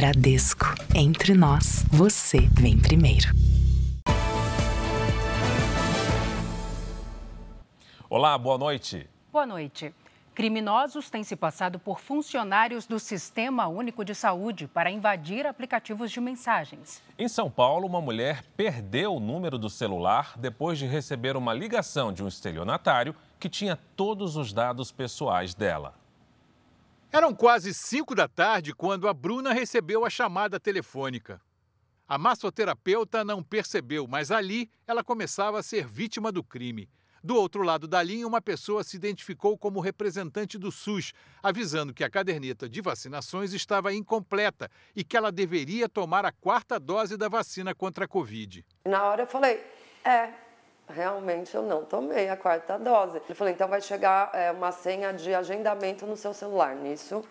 Bradesco. Entre nós, você vem primeiro. Olá, boa noite. Boa noite. Criminosos têm se passado por funcionários do Sistema Único de Saúde para invadir aplicativos de mensagens. Em São Paulo, uma mulher perdeu o número do celular depois de receber uma ligação de um estelionatário que tinha todos os dados pessoais dela. Eram quase 5 da tarde quando a Bruna recebeu a chamada telefônica. A massoterapeuta não percebeu, mas ali ela começava a ser vítima do crime. Do outro lado da linha, uma pessoa se identificou como representante do SUS, avisando que a caderneta de vacinações estava incompleta e que ela deveria tomar a quarta dose da vacina contra a Covid. Na hora eu falei: é, realmente eu não tomei a quarta dose. Ele falou: então vai chegar é, uma senha de agendamento no seu celular. Nisso,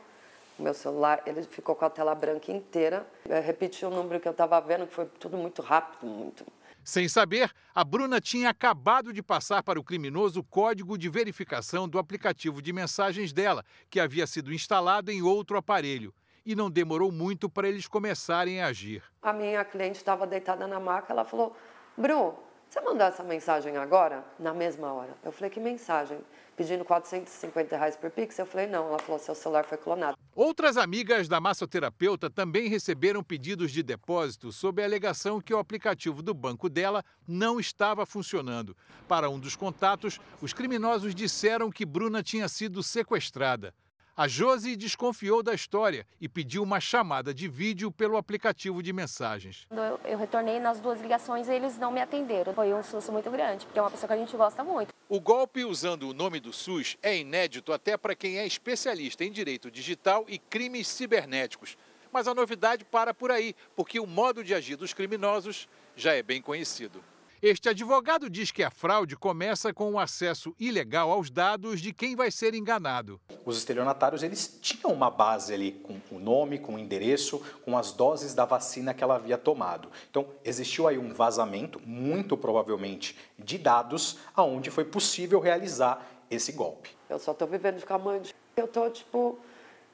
o meu celular ele ficou com a tela branca inteira. Eu repeti o número que eu estava vendo, que foi tudo muito rápido, muito sem saber, a Bruna tinha acabado de passar para o criminoso o código de verificação do aplicativo de mensagens dela, que havia sido instalado em outro aparelho. E não demorou muito para eles começarem a agir. A minha cliente estava deitada na maca, ela falou: Bru, você mandou essa mensagem agora? Na mesma hora. Eu falei: que mensagem? pedindo 450 reais por Pix. Eu falei, não. Ela falou, seu celular foi clonado. Outras amigas da massoterapeuta também receberam pedidos de depósito sob a alegação que o aplicativo do banco dela não estava funcionando. Para um dos contatos, os criminosos disseram que Bruna tinha sido sequestrada. A Josi desconfiou da história e pediu uma chamada de vídeo pelo aplicativo de mensagens. Eu, eu retornei nas duas ligações e eles não me atenderam. Foi um susto muito grande, porque é uma pessoa que a gente gosta muito. O golpe usando o nome do SUS é inédito até para quem é especialista em direito digital e crimes cibernéticos. Mas a novidade para por aí, porque o modo de agir dos criminosos já é bem conhecido. Este advogado diz que a fraude começa com o acesso ilegal aos dados de quem vai ser enganado. Os estelionatários eles tinham uma base ali com o nome, com o endereço, com as doses da vacina que ela havia tomado. Então existiu aí um vazamento, muito provavelmente, de dados, aonde foi possível realizar esse golpe. Eu só estou vivendo de camande. Eu estou tipo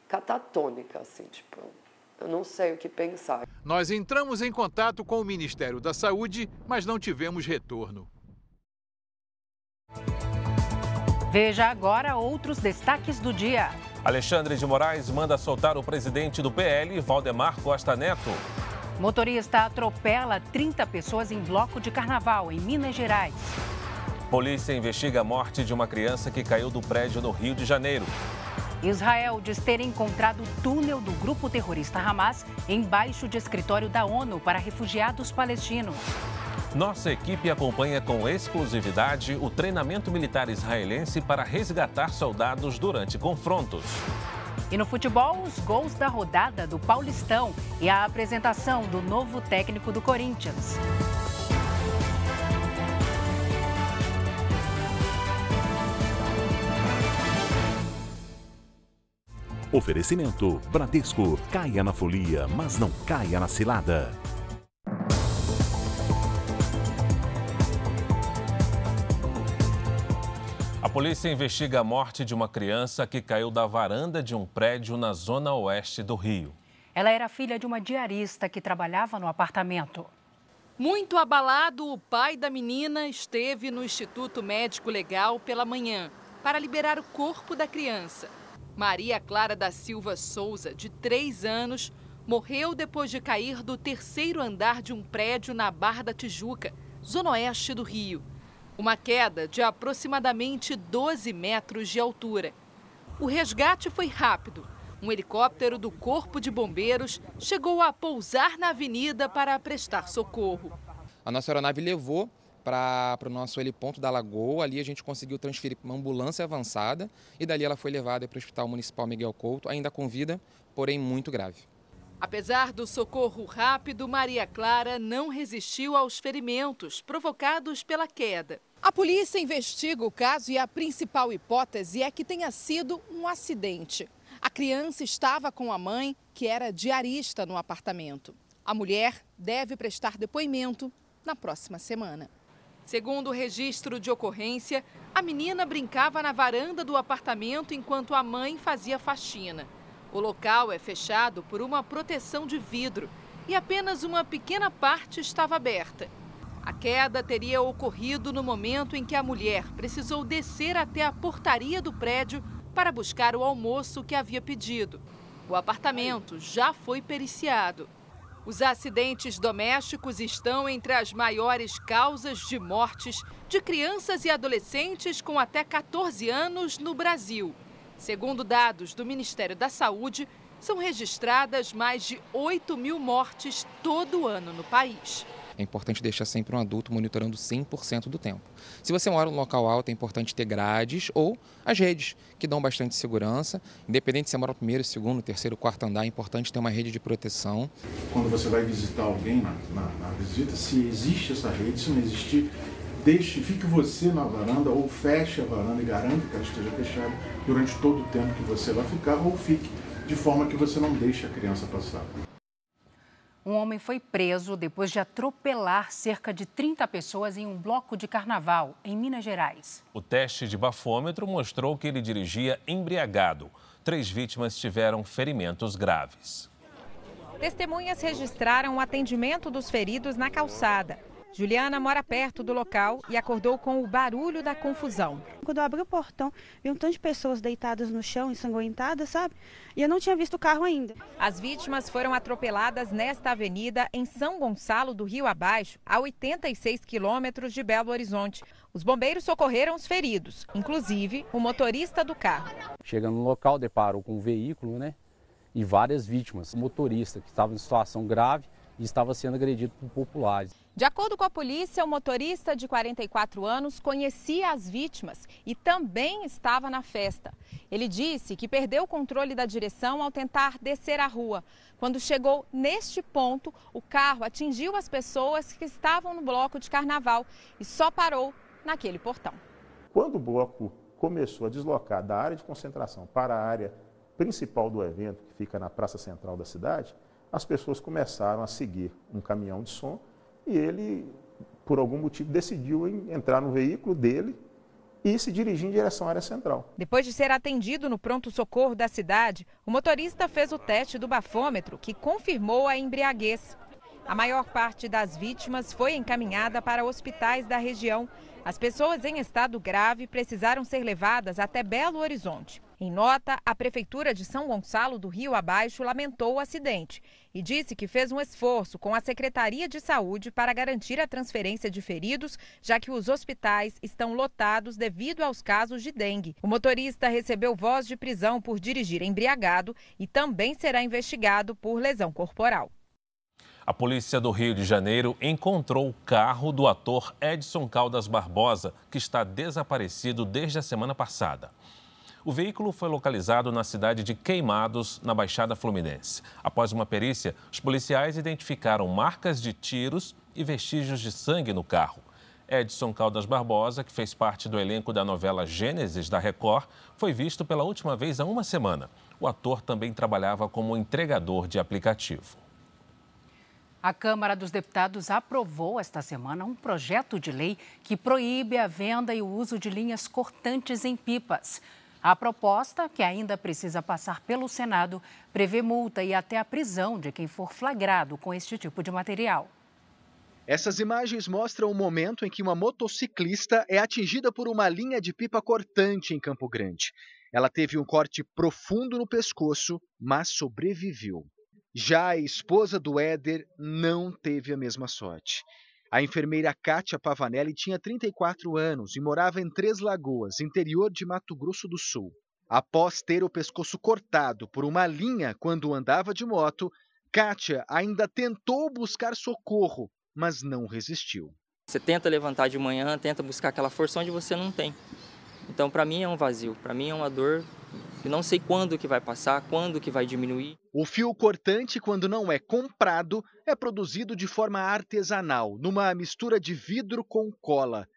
catatônica, assim, tipo. Eu não sei o que pensar. Nós entramos em contato com o Ministério da Saúde, mas não tivemos retorno. Veja agora outros destaques do dia. Alexandre de Moraes manda soltar o presidente do PL, Valdemar Costa Neto. Motorista atropela 30 pessoas em bloco de carnaval em Minas Gerais. Polícia investiga a morte de uma criança que caiu do prédio no Rio de Janeiro. Israel diz ter encontrado o túnel do grupo terrorista Hamas embaixo de escritório da ONU para refugiados palestinos. Nossa equipe acompanha com exclusividade o treinamento militar israelense para resgatar soldados durante confrontos. E no futebol, os gols da rodada do Paulistão e a apresentação do novo técnico do Corinthians. Oferecimento Bradesco. Caia na folia, mas não caia na cilada. A polícia investiga a morte de uma criança que caiu da varanda de um prédio na zona oeste do Rio. Ela era filha de uma diarista que trabalhava no apartamento. Muito abalado, o pai da menina esteve no Instituto Médico Legal pela manhã para liberar o corpo da criança. Maria Clara da Silva Souza, de 3 anos, morreu depois de cair do terceiro andar de um prédio na Barra da Tijuca, zona oeste do Rio. Uma queda de aproximadamente 12 metros de altura. O resgate foi rápido. Um helicóptero do Corpo de Bombeiros chegou a pousar na avenida para prestar socorro. A nossa aeronave levou para o nosso heliponto da Lagoa. Ali a gente conseguiu transferir para uma ambulância avançada e dali ela foi levada para o Hospital Municipal Miguel Couto, ainda com vida, porém muito grave. Apesar do socorro rápido, Maria Clara não resistiu aos ferimentos provocados pela queda. A polícia investiga o caso e a principal hipótese é que tenha sido um acidente. A criança estava com a mãe, que era diarista no apartamento. A mulher deve prestar depoimento na próxima semana. Segundo o registro de ocorrência, a menina brincava na varanda do apartamento enquanto a mãe fazia faxina. O local é fechado por uma proteção de vidro e apenas uma pequena parte estava aberta. A queda teria ocorrido no momento em que a mulher precisou descer até a portaria do prédio para buscar o almoço que havia pedido. O apartamento já foi periciado. Os acidentes domésticos estão entre as maiores causas de mortes de crianças e adolescentes com até 14 anos no Brasil. Segundo dados do Ministério da Saúde, são registradas mais de 8 mil mortes todo ano no país. É importante deixar sempre um adulto monitorando 100% do tempo. Se você mora no local alto, é importante ter grades ou as redes, que dão bastante segurança. Independente se você mora no primeiro, segundo, terceiro, quarto andar, é importante ter uma rede de proteção. Quando você vai visitar alguém na, na, na visita, se existe essa rede, se não existir, deixe, fique você na varanda ou feche a varanda e garanta que ela esteja fechada durante todo o tempo que você vai ficar ou fique de forma que você não deixe a criança passar. Um homem foi preso depois de atropelar cerca de 30 pessoas em um bloco de carnaval, em Minas Gerais. O teste de bafômetro mostrou que ele dirigia embriagado. Três vítimas tiveram ferimentos graves. Testemunhas registraram o atendimento dos feridos na calçada. Juliana mora perto do local e acordou com o barulho da confusão. Quando eu abri o portão, vi um tanto de pessoas deitadas no chão, ensanguentadas, sabe? E eu não tinha visto o carro ainda. As vítimas foram atropeladas nesta avenida em São Gonçalo do Rio Abaixo, a 86 quilômetros de Belo Horizonte. Os bombeiros socorreram os feridos, inclusive o motorista do carro. Chegando no local, deparou com um veículo, né? E várias vítimas. O motorista, que estava em situação grave e estava sendo agredido por populares. De acordo com a polícia, o motorista de 44 anos conhecia as vítimas e também estava na festa. Ele disse que perdeu o controle da direção ao tentar descer a rua. Quando chegou neste ponto, o carro atingiu as pessoas que estavam no bloco de carnaval e só parou naquele portão. Quando o bloco começou a deslocar da área de concentração para a área principal do evento, que fica na praça central da cidade, as pessoas começaram a seguir um caminhão de som e ele, por algum motivo, decidiu entrar no veículo dele e se dirigir em direção à área central. Depois de ser atendido no pronto-socorro da cidade, o motorista fez o teste do bafômetro, que confirmou a embriaguez. A maior parte das vítimas foi encaminhada para hospitais da região. As pessoas em estado grave precisaram ser levadas até Belo Horizonte. Em nota, a Prefeitura de São Gonçalo do Rio Abaixo lamentou o acidente e disse que fez um esforço com a Secretaria de Saúde para garantir a transferência de feridos, já que os hospitais estão lotados devido aos casos de dengue. O motorista recebeu voz de prisão por dirigir embriagado e também será investigado por lesão corporal. A polícia do Rio de Janeiro encontrou o carro do ator Edson Caldas Barbosa, que está desaparecido desde a semana passada. O veículo foi localizado na cidade de Queimados, na Baixada Fluminense. Após uma perícia, os policiais identificaram marcas de tiros e vestígios de sangue no carro. Edson Caldas Barbosa, que fez parte do elenco da novela Gênesis da Record, foi visto pela última vez há uma semana. O ator também trabalhava como entregador de aplicativo. A Câmara dos Deputados aprovou esta semana um projeto de lei que proíbe a venda e o uso de linhas cortantes em pipas. A proposta, que ainda precisa passar pelo Senado, prevê multa e até a prisão de quem for flagrado com este tipo de material. Essas imagens mostram o momento em que uma motociclista é atingida por uma linha de pipa cortante em Campo Grande. Ela teve um corte profundo no pescoço, mas sobreviveu. Já a esposa do Éder não teve a mesma sorte. A enfermeira Kátia Pavanelli tinha 34 anos e morava em Três Lagoas, interior de Mato Grosso do Sul. Após ter o pescoço cortado por uma linha quando andava de moto, Kátia ainda tentou buscar socorro, mas não resistiu. Você tenta levantar de manhã, tenta buscar aquela força onde você não tem. Então, para mim é um vazio, para mim é uma dor e não sei quando que vai passar, quando que vai diminuir. O fio cortante, quando não é comprado, é produzido de forma artesanal, numa mistura de vidro com cola.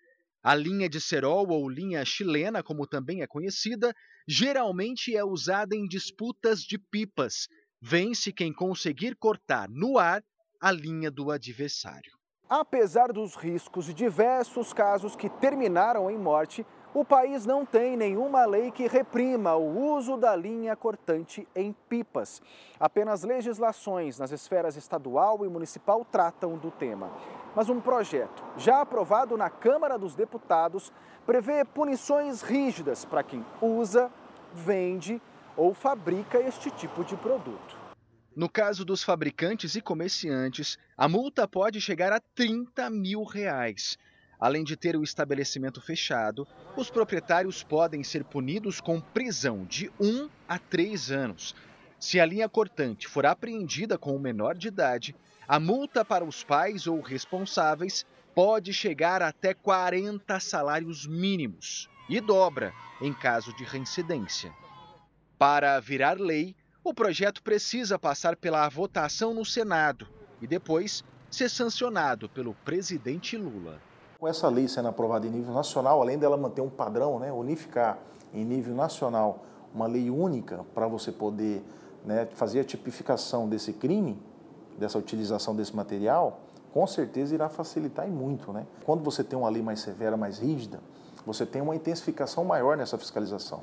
A linha de cerol ou linha chilena, como também é conhecida, geralmente é usada em disputas de pipas. Vence quem conseguir cortar no ar a linha do adversário. Apesar dos riscos e diversos casos que terminaram em morte, O país não tem nenhuma lei que reprima o uso da linha cortante em pipas. Apenas legislações nas esferas estadual e municipal tratam do tema. Mas um projeto, já aprovado na Câmara dos Deputados, prevê punições rígidas para quem usa, vende ou fabrica este tipo de produto. No caso dos fabricantes e comerciantes, a multa pode chegar a 30 mil reais. Além de ter o estabelecimento fechado, os proprietários podem ser punidos com prisão de 1 a 3 anos. Se a linha cortante for apreendida com o menor de idade, a multa para os pais ou responsáveis pode chegar até 40 salários mínimos e dobra em caso de reincidência. Para virar lei, o projeto precisa passar pela votação no Senado e depois ser sancionado pelo presidente Lula. Com essa lei sendo aprovada em nível nacional, além dela manter um padrão, né, unificar em nível nacional uma lei única para você poder né, fazer a tipificação desse crime, dessa utilização desse material, com certeza irá facilitar e muito. Né? Quando você tem uma lei mais severa, mais rígida, você tem uma intensificação maior nessa fiscalização.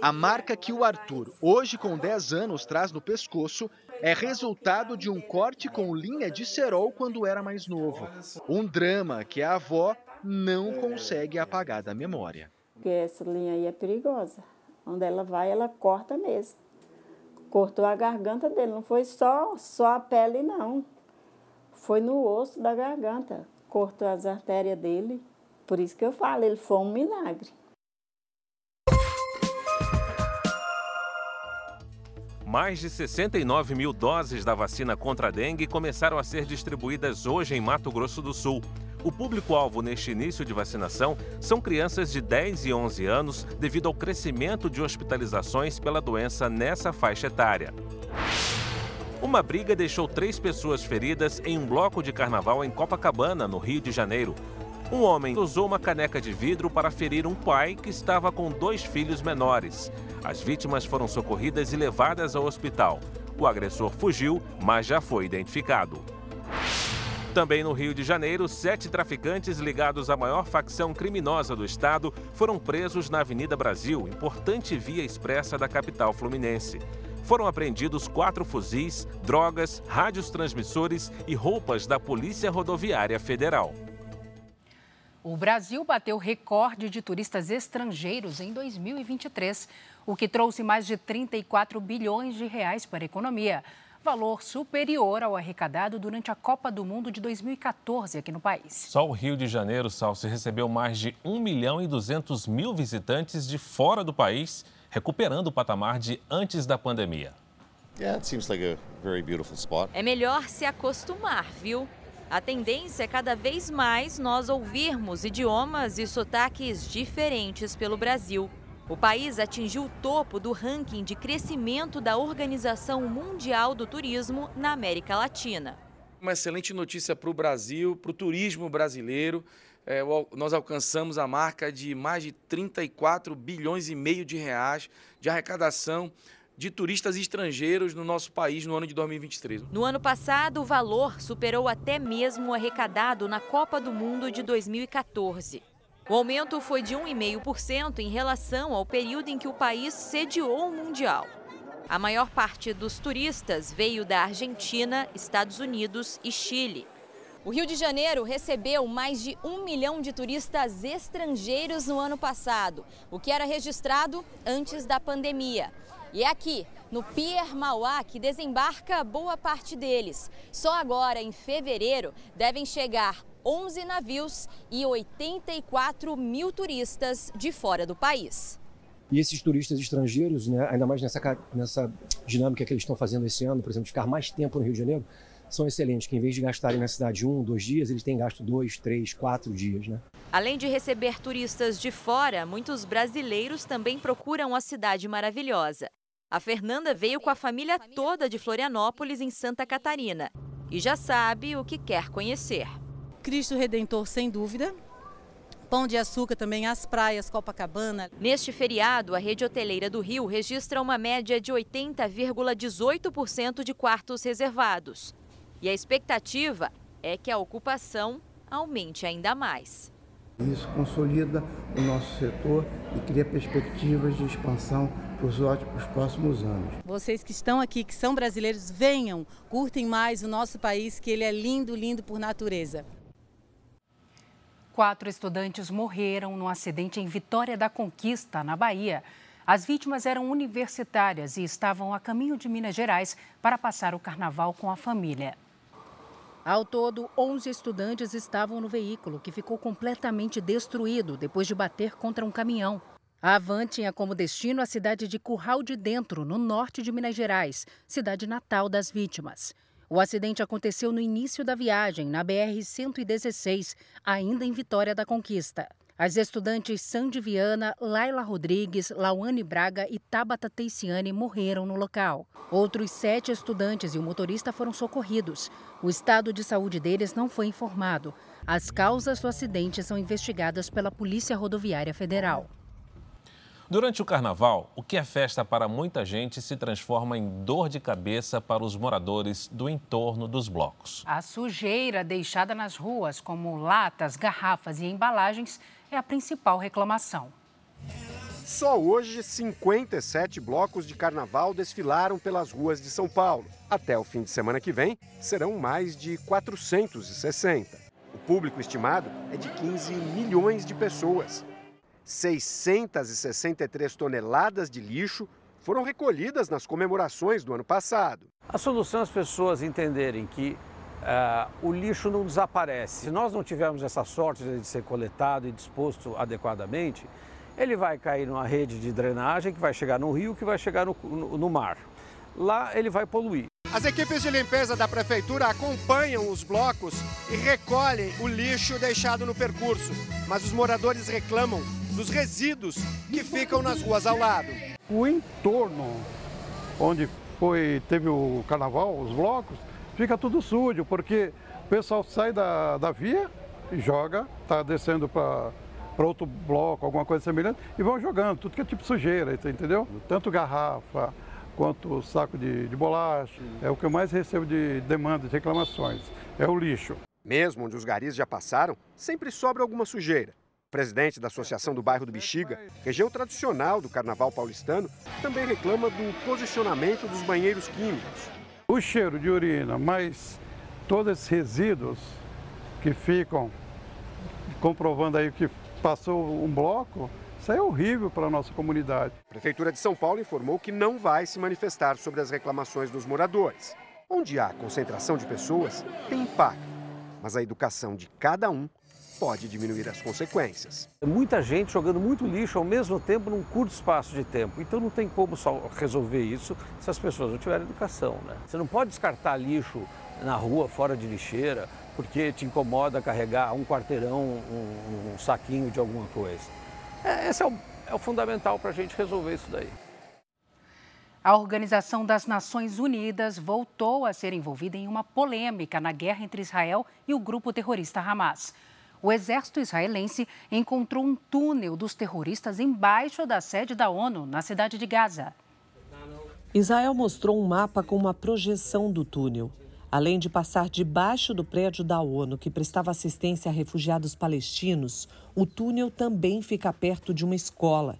A marca que o Arthur, hoje com 10 anos, traz no pescoço é resultado de um corte com linha de cerol quando era mais novo. Um drama que a avó não consegue apagar da memória. Porque essa linha aí é perigosa. Onde ela vai, ela corta mesmo. Cortou a garganta dele, não foi só, só a pele, não. Foi no osso da garganta. Cortou as artérias dele. Por isso que eu falo, ele foi um milagre. Mais de 69 mil doses da vacina contra a dengue começaram a ser distribuídas hoje em Mato Grosso do Sul. O público-alvo neste início de vacinação são crianças de 10 e 11 anos, devido ao crescimento de hospitalizações pela doença nessa faixa etária. Uma briga deixou três pessoas feridas em um bloco de carnaval em Copacabana, no Rio de Janeiro. Um homem usou uma caneca de vidro para ferir um pai que estava com dois filhos menores. As vítimas foram socorridas e levadas ao hospital. O agressor fugiu, mas já foi identificado. Também no Rio de Janeiro, sete traficantes ligados à maior facção criminosa do estado foram presos na Avenida Brasil, importante via expressa da capital fluminense. Foram apreendidos quatro fuzis, drogas, rádios transmissores e roupas da Polícia Rodoviária Federal. O Brasil bateu recorde de turistas estrangeiros em 2023, o que trouxe mais de 34 bilhões de reais para a economia, valor superior ao arrecadado durante a Copa do Mundo de 2014 aqui no país. Só o Rio de Janeiro, Salsi, recebeu mais de 1 milhão e 200 mil visitantes de fora do país, recuperando o patamar de antes da pandemia. É melhor se acostumar, viu? A tendência é cada vez mais nós ouvirmos idiomas e sotaques diferentes pelo Brasil. O país atingiu o topo do ranking de crescimento da Organização Mundial do Turismo na América Latina. Uma excelente notícia para o Brasil, para o turismo brasileiro. É, nós alcançamos a marca de mais de 34 bilhões e meio de reais de arrecadação de turistas estrangeiros no nosso país no ano de 2023. No ano passado, o valor superou até mesmo o arrecadado na Copa do Mundo de 2014. O aumento foi de 1,5% em relação ao período em que o país sediou o Mundial. A maior parte dos turistas veio da Argentina, Estados Unidos e Chile. O Rio de Janeiro recebeu mais de um milhão de turistas estrangeiros no ano passado, o que era registrado antes da pandemia. E é aqui, no Pier Mauá, que desembarca boa parte deles. Só agora, em fevereiro, devem chegar 11 navios e 84 mil turistas de fora do país. E esses turistas estrangeiros, né, ainda mais nessa, nessa dinâmica que eles estão fazendo esse ano, por exemplo, de ficar mais tempo no Rio de Janeiro, são excelentes, que em vez de gastarem na cidade um, dois dias, eles têm gasto dois, três, quatro dias. Né? Além de receber turistas de fora, muitos brasileiros também procuram a cidade maravilhosa. A Fernanda veio com a família toda de Florianópolis, em Santa Catarina, e já sabe o que quer conhecer. Cristo Redentor, sem dúvida. Pão de Açúcar também, as praias, Copacabana. Neste feriado, a rede hoteleira do Rio registra uma média de 80,18% de quartos reservados. E a expectativa é que a ocupação aumente ainda mais. Isso consolida o nosso setor e cria perspectivas de expansão para os próximos anos. Vocês que estão aqui, que são brasileiros, venham, curtem mais o nosso país, que ele é lindo, lindo por natureza. Quatro estudantes morreram num acidente em Vitória da Conquista, na Bahia. As vítimas eram universitárias e estavam a caminho de Minas Gerais para passar o carnaval com a família. Ao todo, 11 estudantes estavam no veículo, que ficou completamente destruído depois de bater contra um caminhão. A Van tinha como destino a cidade de Curral de Dentro, no norte de Minas Gerais, cidade natal das vítimas. O acidente aconteceu no início da viagem, na BR-116, ainda em Vitória da Conquista. As estudantes Sandy Viana, Laila Rodrigues, Lauane Braga e Tabata Teiciane morreram no local. Outros sete estudantes e o motorista foram socorridos. O estado de saúde deles não foi informado. As causas do acidente são investigadas pela Polícia Rodoviária Federal. Durante o carnaval, o que é festa para muita gente se transforma em dor de cabeça para os moradores do entorno dos blocos. A sujeira deixada nas ruas, como latas, garrafas e embalagens, é a principal reclamação. Só hoje, 57 blocos de carnaval desfilaram pelas ruas de São Paulo. Até o fim de semana que vem, serão mais de 460. O público estimado é de 15 milhões de pessoas. 663 toneladas de lixo foram recolhidas nas comemorações do ano passado. A solução é as pessoas entenderem que uh, o lixo não desaparece. Se nós não tivermos essa sorte de ser coletado e disposto adequadamente, ele vai cair numa rede de drenagem que vai chegar no rio, que vai chegar no, no, no mar. Lá ele vai poluir. As equipes de limpeza da prefeitura acompanham os blocos e recolhem o lixo deixado no percurso, mas os moradores reclamam dos resíduos que ficam nas ruas ao lado. O entorno onde foi teve o carnaval, os blocos, fica tudo sujo, porque o pessoal sai da, da via e joga, está descendo para para outro bloco, alguma coisa semelhante, e vão jogando, tudo que é tipo sujeira, entendeu? Tanto garrafa quanto saco de, de bolacha, é o que eu mais recebo de demandas, de reclamações, é o lixo. Mesmo onde os garis já passaram, sempre sobra alguma sujeira presidente da Associação do Bairro do Bexiga, região tradicional do carnaval paulistano, também reclama do posicionamento dos banheiros químicos. O cheiro de urina, mas todos esses resíduos que ficam comprovando aí que passou um bloco, isso é horrível para a nossa comunidade. A Prefeitura de São Paulo informou que não vai se manifestar sobre as reclamações dos moradores. Onde há concentração de pessoas, tem impacto, mas a educação de cada um pode diminuir as consequências. Muita gente jogando muito lixo ao mesmo tempo num curto espaço de tempo. Então não tem como só resolver isso se as pessoas não tiverem educação. Né? Você não pode descartar lixo na rua, fora de lixeira, porque te incomoda carregar um quarteirão, um, um saquinho de alguma coisa. É, esse é o, é o fundamental para a gente resolver isso daí. A Organização das Nações Unidas voltou a ser envolvida em uma polêmica na guerra entre Israel e o grupo terrorista Hamas o exército israelense encontrou um túnel dos terroristas embaixo da sede da ONU, na cidade de Gaza. Israel mostrou um mapa com uma projeção do túnel. Além de passar debaixo do prédio da ONU, que prestava assistência a refugiados palestinos, o túnel também fica perto de uma escola.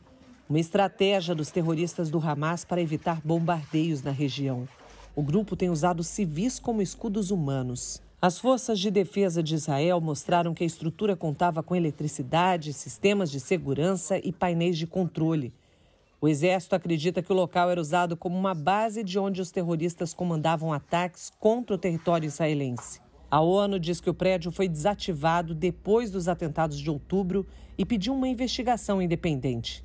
Uma estratégia dos terroristas do Hamas para evitar bombardeios na região. O grupo tem usado civis como escudos humanos. As forças de defesa de Israel mostraram que a estrutura contava com eletricidade, sistemas de segurança e painéis de controle. O exército acredita que o local era usado como uma base de onde os terroristas comandavam ataques contra o território israelense. A ONU diz que o prédio foi desativado depois dos atentados de outubro e pediu uma investigação independente.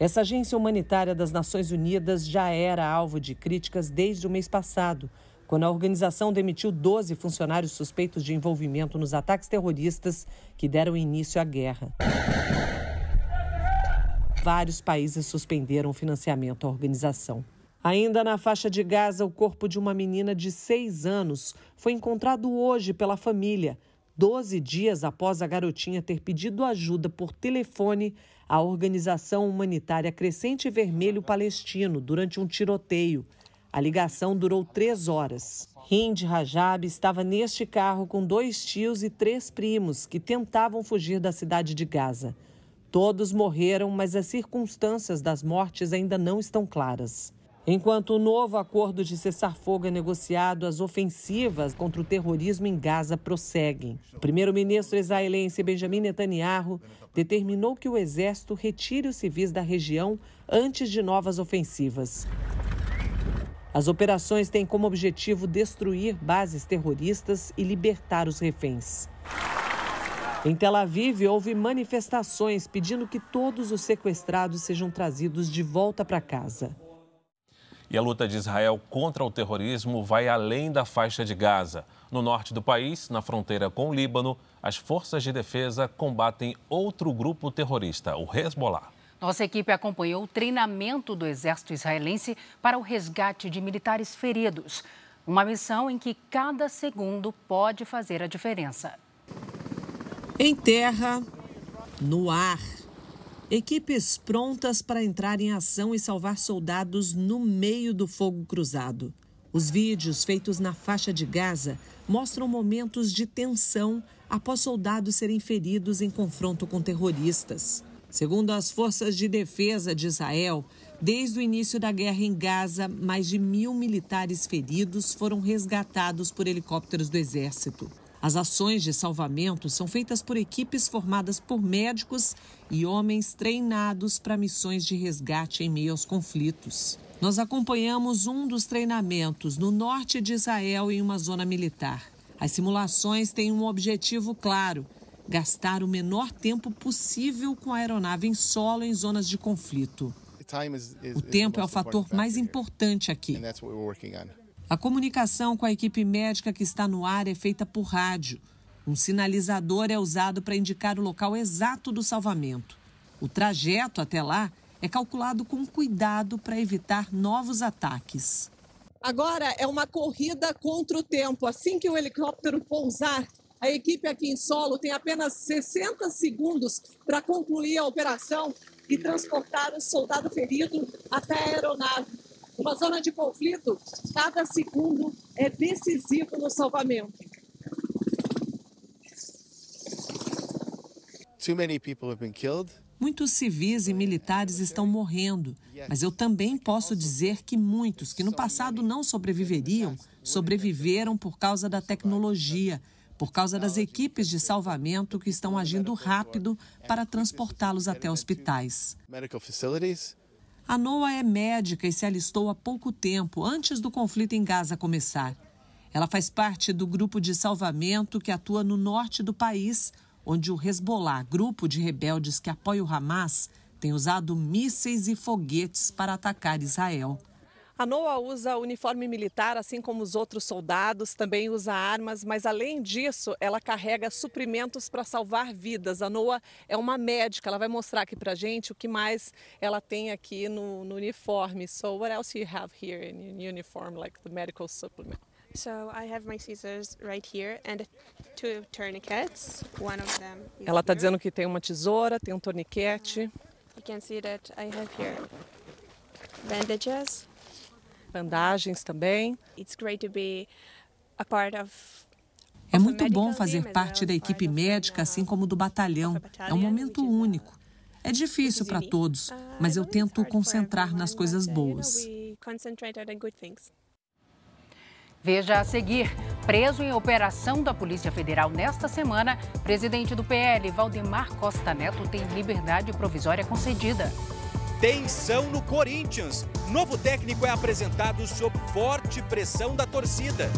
Essa agência humanitária das Nações Unidas já era alvo de críticas desde o mês passado, quando a organização demitiu 12 funcionários suspeitos de envolvimento nos ataques terroristas que deram início à guerra. Vários países suspenderam o financiamento à organização. Ainda na faixa de Gaza, o corpo de uma menina de seis anos foi encontrado hoje pela família, 12 dias após a garotinha ter pedido ajuda por telefone à organização humanitária Crescente Vermelho Palestino durante um tiroteio. A ligação durou três horas. Hind Rajab estava neste carro com dois tios e três primos que tentavam fugir da cidade de Gaza. Todos morreram, mas as circunstâncias das mortes ainda não estão claras. Enquanto o novo acordo de cessar-fogo é negociado, as ofensivas contra o terrorismo em Gaza prosseguem. O primeiro-ministro israelense Benjamin Netanyahu determinou que o exército retire os civis da região antes de novas ofensivas. As operações têm como objetivo destruir bases terroristas e libertar os reféns. Em Tel Aviv, houve manifestações pedindo que todos os sequestrados sejam trazidos de volta para casa. E a luta de Israel contra o terrorismo vai além da faixa de Gaza. No norte do país, na fronteira com o Líbano, as forças de defesa combatem outro grupo terrorista, o Hezbollah. Nossa equipe acompanhou o treinamento do exército israelense para o resgate de militares feridos. Uma missão em que cada segundo pode fazer a diferença. Em terra, no ar Equipes prontas para entrar em ação e salvar soldados no meio do fogo cruzado. Os vídeos feitos na faixa de Gaza mostram momentos de tensão após soldados serem feridos em confronto com terroristas. Segundo as forças de defesa de Israel, desde o início da guerra em Gaza, mais de mil militares feridos foram resgatados por helicópteros do exército. As ações de salvamento são feitas por equipes formadas por médicos e homens treinados para missões de resgate em meio aos conflitos. Nós acompanhamos um dos treinamentos no norte de Israel em uma zona militar. As simulações têm um objetivo claro: gastar o menor tempo possível com a aeronave em solo em zonas de conflito. O tempo é o fator mais importante aqui. A comunicação com a equipe médica que está no ar é feita por rádio. Um sinalizador é usado para indicar o local exato do salvamento. O trajeto até lá é calculado com cuidado para evitar novos ataques. Agora é uma corrida contra o tempo. Assim que o helicóptero pousar, a equipe aqui em solo tem apenas 60 segundos para concluir a operação e transportar o soldado ferido até a aeronave. Uma zona de conflito, cada segundo é decisivo no salvamento. Too many people have been killed. Muitos civis e militares estão morrendo, mas eu também posso dizer que muitos que no passado não sobreviveriam, sobreviveram por causa da tecnologia, por causa das equipes de salvamento que estão agindo rápido para transportá-los até hospitais. A Noa é médica e se alistou há pouco tempo, antes do conflito em Gaza começar. Ela faz parte do grupo de salvamento que atua no norte do país, onde o Hezbollah, grupo de rebeldes que apoia o Hamas, tem usado mísseis e foguetes para atacar Israel. A NOA usa uniforme militar, assim como os outros soldados, também usa armas, mas além disso, ela carrega suprimentos para salvar vidas. A NOA é uma médica, ela vai mostrar aqui para gente o que mais ela tem aqui no, no uniforme. So, what else you have here in your uniform, like the medical supplement? So I have my scissors right here and two tourniquets. One of them. Ela está dizendo que tem uma tesoura, tem um torniquete. You can see that I have here bandages bandagens também. É muito bom fazer parte da equipe médica, assim como do batalhão. É um momento único. É difícil para todos, mas eu tento concentrar nas coisas boas. Veja a seguir: preso em operação da Polícia Federal nesta semana, presidente do PL, Valdemar Costa Neto, tem liberdade provisória concedida. Tensão no Corinthians. Novo técnico é apresentado sob forte pressão da torcida.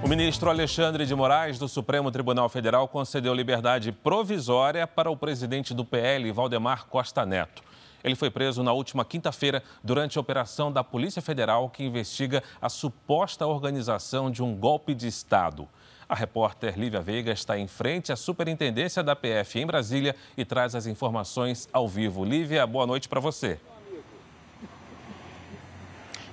O ministro Alexandre de Moraes, do Supremo Tribunal Federal, concedeu liberdade provisória para o presidente do PL, Valdemar Costa Neto. Ele foi preso na última quinta-feira durante a operação da Polícia Federal que investiga a suposta organização de um golpe de Estado. A repórter Lívia Veiga está em frente à Superintendência da PF em Brasília e traz as informações ao vivo. Lívia, boa noite para você.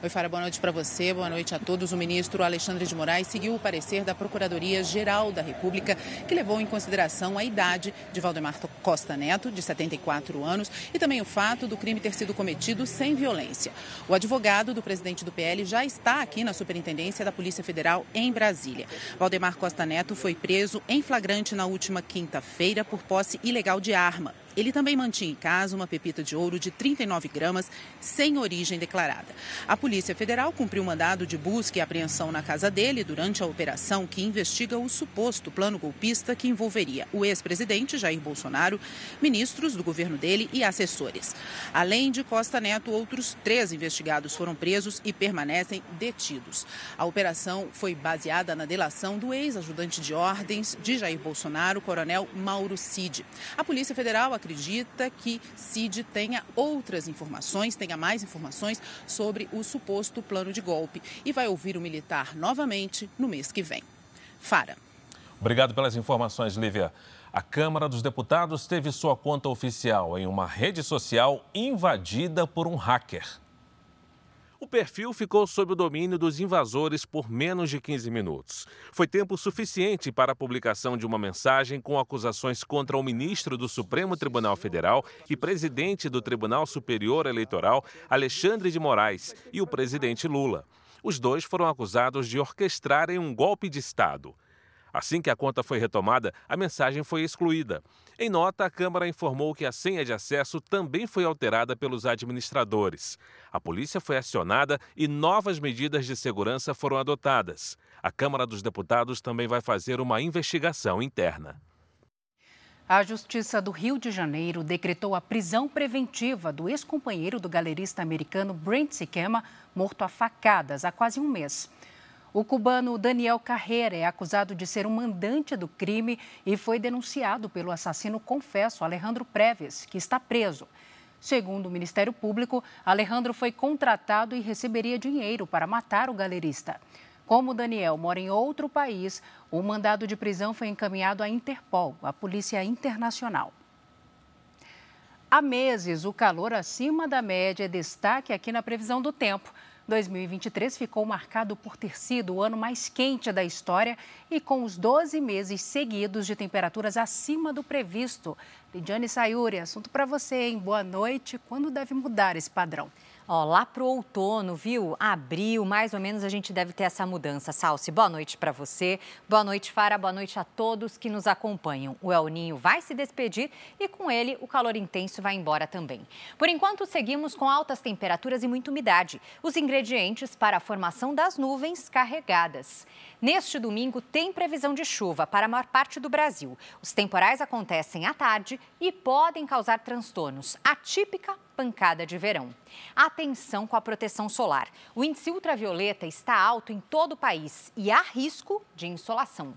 Oi, Fara, boa noite para você, boa noite a todos. O ministro Alexandre de Moraes seguiu o parecer da Procuradoria-Geral da República, que levou em consideração a idade de Valdemar Costa Neto, de 74 anos, e também o fato do crime ter sido cometido sem violência. O advogado do presidente do PL já está aqui na Superintendência da Polícia Federal em Brasília. Valdemar Costa Neto foi preso em flagrante na última quinta-feira por posse ilegal de arma. Ele também mantinha em casa uma pepita de ouro de 39 gramas sem origem declarada. A Polícia Federal cumpriu mandado de busca e apreensão na casa dele durante a operação que investiga o suposto plano golpista que envolveria o ex-presidente Jair Bolsonaro, ministros do governo dele e assessores. Além de Costa Neto, outros três investigados foram presos e permanecem detidos. A operação foi baseada na delação do ex-ajudante de ordens de Jair Bolsonaro, coronel Mauro Cid. A Polícia Federal acredita que Cid tenha outras informações, tenha mais informações sobre o suposto plano de golpe e vai ouvir o militar novamente no mês que vem. Fara. Obrigado pelas informações, Lívia. A Câmara dos Deputados teve sua conta oficial em uma rede social invadida por um hacker. O perfil ficou sob o domínio dos invasores por menos de 15 minutos. Foi tempo suficiente para a publicação de uma mensagem com acusações contra o ministro do Supremo Tribunal Federal e presidente do Tribunal Superior Eleitoral, Alexandre de Moraes, e o presidente Lula. Os dois foram acusados de orquestrarem um golpe de Estado. Assim que a conta foi retomada, a mensagem foi excluída. Em nota, a Câmara informou que a senha de acesso também foi alterada pelos administradores. A polícia foi acionada e novas medidas de segurança foram adotadas. A Câmara dos Deputados também vai fazer uma investigação interna. A Justiça do Rio de Janeiro decretou a prisão preventiva do ex-companheiro do galerista americano Brent Siquema, morto a facadas há quase um mês. O cubano Daniel Carreira é acusado de ser um mandante do crime e foi denunciado pelo assassino confesso Alejandro Preves, que está preso. Segundo o Ministério Público, Alejandro foi contratado e receberia dinheiro para matar o galerista. Como Daniel mora em outro país, o mandado de prisão foi encaminhado à Interpol, a Polícia Internacional. Há meses, o calor acima da média é destaque aqui na previsão do tempo. 2023 ficou marcado por ter sido o ano mais quente da história e com os 12 meses seguidos de temperaturas acima do previsto. Lidiane Sayuri, assunto para você, hein? Boa noite. Quando deve mudar esse padrão? Ó, lá pro outono, viu? Abril, mais ou menos a gente deve ter essa mudança. Salsi, boa noite para você. Boa noite, Fara. Boa noite a todos que nos acompanham. O El Ninho vai se despedir e com ele o calor intenso vai embora também. Por enquanto, seguimos com altas temperaturas e muita umidade. Os ingredientes para a formação das nuvens carregadas. Neste domingo, tem previsão de chuva para a maior parte do Brasil. Os temporais acontecem à tarde e podem causar transtornos. A típica pancada de verão. Atenção com a proteção solar. O índice ultravioleta está alto em todo o país e há risco de insolação.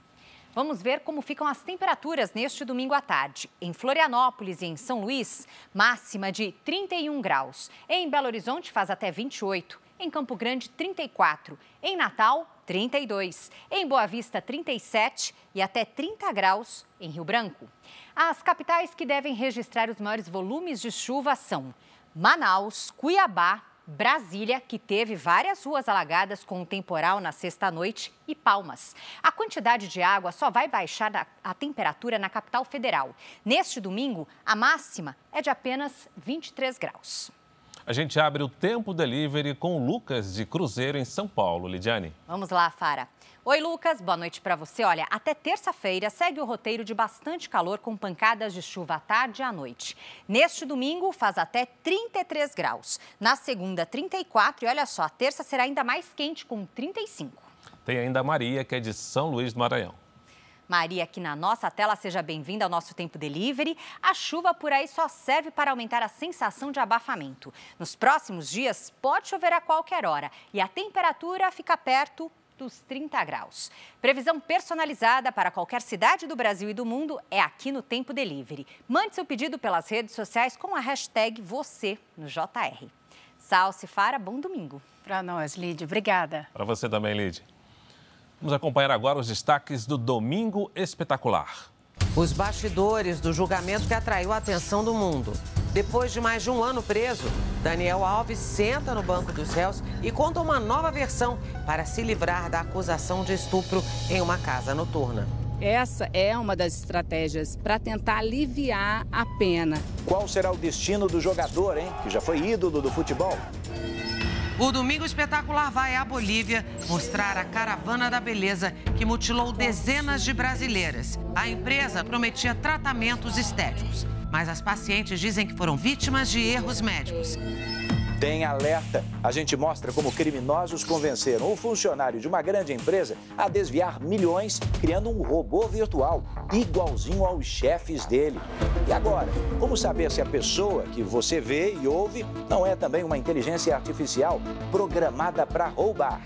Vamos ver como ficam as temperaturas neste domingo à tarde. Em Florianópolis e em São Luís, máxima de 31 graus. Em Belo Horizonte faz até 28. Em Campo Grande, 34. Em Natal, 32. Em Boa Vista, 37 e até 30 graus em Rio Branco. As capitais que devem registrar os maiores volumes de chuva são Manaus, Cuiabá, Brasília, que teve várias ruas alagadas com um temporal na sexta-noite, e Palmas. A quantidade de água só vai baixar a temperatura na capital federal. Neste domingo, a máxima é de apenas 23 graus. A gente abre o Tempo Delivery com o Lucas de Cruzeiro, em São Paulo. Lidiane. Vamos lá, Fara. Oi, Lucas. Boa noite para você. Olha, até terça-feira segue o roteiro de bastante calor com pancadas de chuva à tarde e à noite. Neste domingo faz até 33 graus. Na segunda, 34 e olha só, a terça será ainda mais quente com 35. Tem ainda a Maria, que é de São Luís do Maranhão. Maria, aqui na nossa tela, seja bem-vinda ao nosso Tempo Delivery. A chuva por aí só serve para aumentar a sensação de abafamento. Nos próximos dias, pode chover a qualquer hora e a temperatura fica perto dos 30 graus. Previsão personalizada para qualquer cidade do Brasil e do mundo é aqui no Tempo Delivery. Mande seu pedido pelas redes sociais com a hashtag você no JR. Salce Fara, bom domingo. Para nós, Lid. Obrigada. Para você também, Lid. Vamos acompanhar agora os destaques do Domingo Espetacular. Os bastidores do julgamento que atraiu a atenção do mundo. Depois de mais de um ano preso, Daniel Alves senta no banco dos réus e conta uma nova versão para se livrar da acusação de estupro em uma casa noturna. Essa é uma das estratégias para tentar aliviar a pena. Qual será o destino do jogador, hein? Que já foi ídolo do futebol. O Domingo Espetacular vai à Bolívia mostrar a caravana da beleza que mutilou dezenas de brasileiras. A empresa prometia tratamentos estéticos, mas as pacientes dizem que foram vítimas de erros médicos. Tem alerta. A gente mostra como criminosos convenceram o funcionário de uma grande empresa a desviar milhões criando um robô virtual igualzinho aos chefes dele. E agora, como saber se a pessoa que você vê e ouve não é também uma inteligência artificial programada para roubar?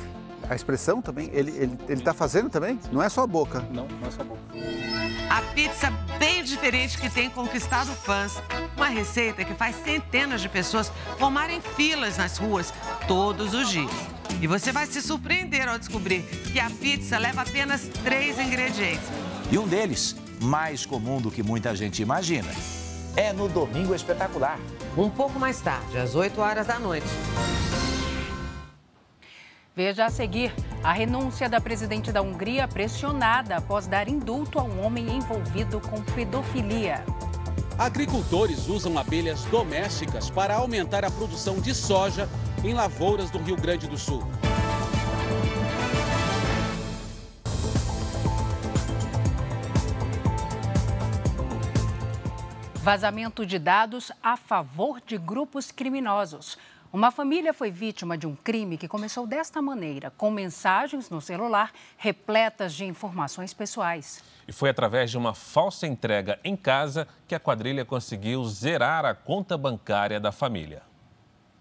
A expressão também, ele está ele, ele tá fazendo também? Não é só a boca. Não, não é só a boca. A pizza bem diferente que tem conquistado fãs. Uma receita que faz centenas de pessoas formarem filas nas ruas todos os dias. E você vai se surpreender ao descobrir que a pizza leva apenas três ingredientes. E um deles, mais comum do que muita gente imagina, é no Domingo Espetacular. Um pouco mais tarde, às 8 horas da noite. Veja a seguir a renúncia da presidente da Hungria pressionada após dar indulto a um homem envolvido com pedofilia. Agricultores usam abelhas domésticas para aumentar a produção de soja em lavouras do Rio Grande do Sul. Vazamento de dados a favor de grupos criminosos. Uma família foi vítima de um crime que começou desta maneira, com mensagens no celular repletas de informações pessoais. E foi através de uma falsa entrega em casa que a quadrilha conseguiu zerar a conta bancária da família.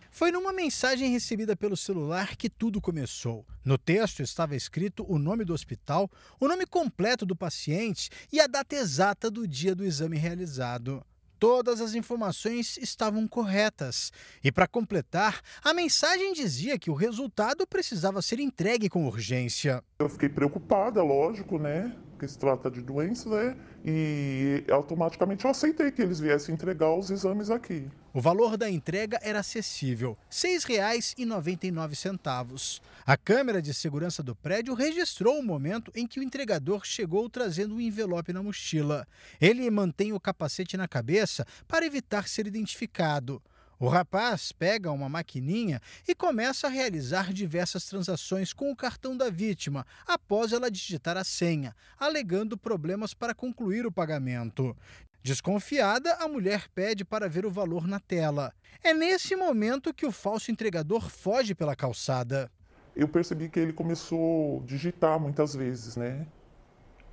Foi numa mensagem recebida pelo celular que tudo começou. No texto estava escrito o nome do hospital, o nome completo do paciente e a data exata do dia do exame realizado. Todas as informações estavam corretas. E para completar, a mensagem dizia que o resultado precisava ser entregue com urgência. Eu fiquei preocupada, lógico, né? Porque se trata de doença, né? E automaticamente eu aceitei que eles viessem entregar os exames aqui. O valor da entrega era acessível, R$ 6,99. A câmera de segurança do prédio registrou o momento em que o entregador chegou trazendo um envelope na mochila. Ele mantém o capacete na cabeça para evitar ser identificado. O rapaz pega uma maquininha e começa a realizar diversas transações com o cartão da vítima após ela digitar a senha, alegando problemas para concluir o pagamento. Desconfiada, a mulher pede para ver o valor na tela. É nesse momento que o falso entregador foge pela calçada. Eu percebi que ele começou a digitar muitas vezes, né?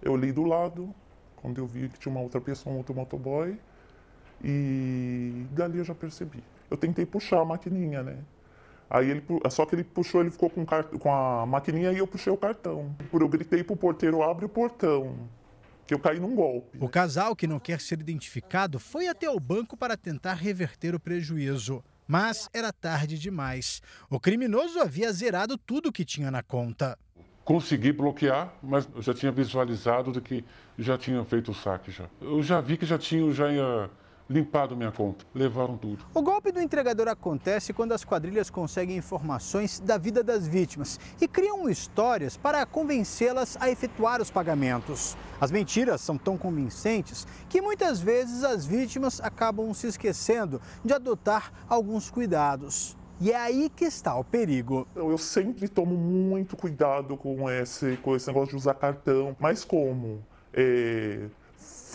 Eu olhei do lado, quando eu vi que tinha uma outra pessoa, um outro motoboy, e dali eu já percebi eu tentei puxar a maquininha, né? Aí ele, só que ele puxou, ele ficou com, com a maquininha e eu puxei o cartão. Eu gritei pro porteiro, abre o portão, que eu caí num golpe. O casal, que não quer ser identificado, foi até o banco para tentar reverter o prejuízo. Mas era tarde demais. O criminoso havia zerado tudo que tinha na conta. Consegui bloquear, mas eu já tinha visualizado de que já tinha feito o saque já. Eu já vi que já tinha, já ia limpado minha conta, levaram tudo. O golpe do entregador acontece quando as quadrilhas conseguem informações da vida das vítimas e criam histórias para convencê-las a efetuar os pagamentos. As mentiras são tão convincentes que muitas vezes as vítimas acabam se esquecendo de adotar alguns cuidados. E é aí que está o perigo. Eu sempre tomo muito cuidado com esse, com esse negócio de usar cartão. Mas como? É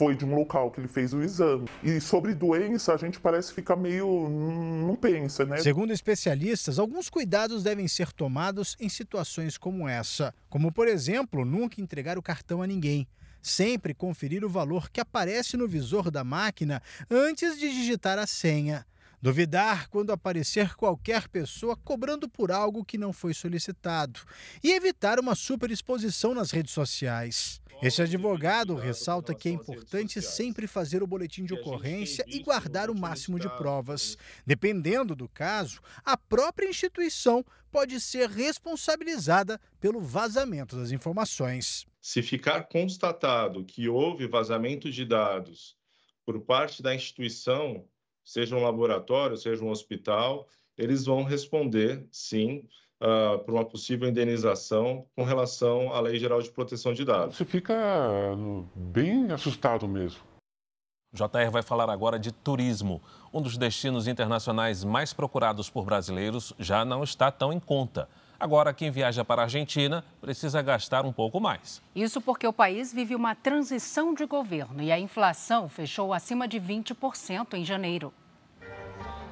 foi de um local que ele fez o exame. E sobre doença, a gente parece ficar meio. não pensa, né? Segundo especialistas, alguns cuidados devem ser tomados em situações como essa. Como, por exemplo, nunca entregar o cartão a ninguém. Sempre conferir o valor que aparece no visor da máquina antes de digitar a senha. Duvidar quando aparecer qualquer pessoa cobrando por algo que não foi solicitado. E evitar uma superexposição nas redes sociais. Esse advogado ressalta que é importante sempre fazer o boletim de ocorrência e guardar o máximo de provas. Dependendo do caso, a própria instituição pode ser responsabilizada pelo vazamento das informações. Se ficar constatado que houve vazamento de dados por parte da instituição, seja um laboratório, seja um hospital, eles vão responder, sim, uh, por uma possível indenização com relação à Lei Geral de Proteção de Dados. Você fica bem assustado mesmo. O JR vai falar agora de turismo. Um dos destinos internacionais mais procurados por brasileiros já não está tão em conta. Agora, quem viaja para a Argentina precisa gastar um pouco mais. Isso porque o país vive uma transição de governo e a inflação fechou acima de 20% em janeiro.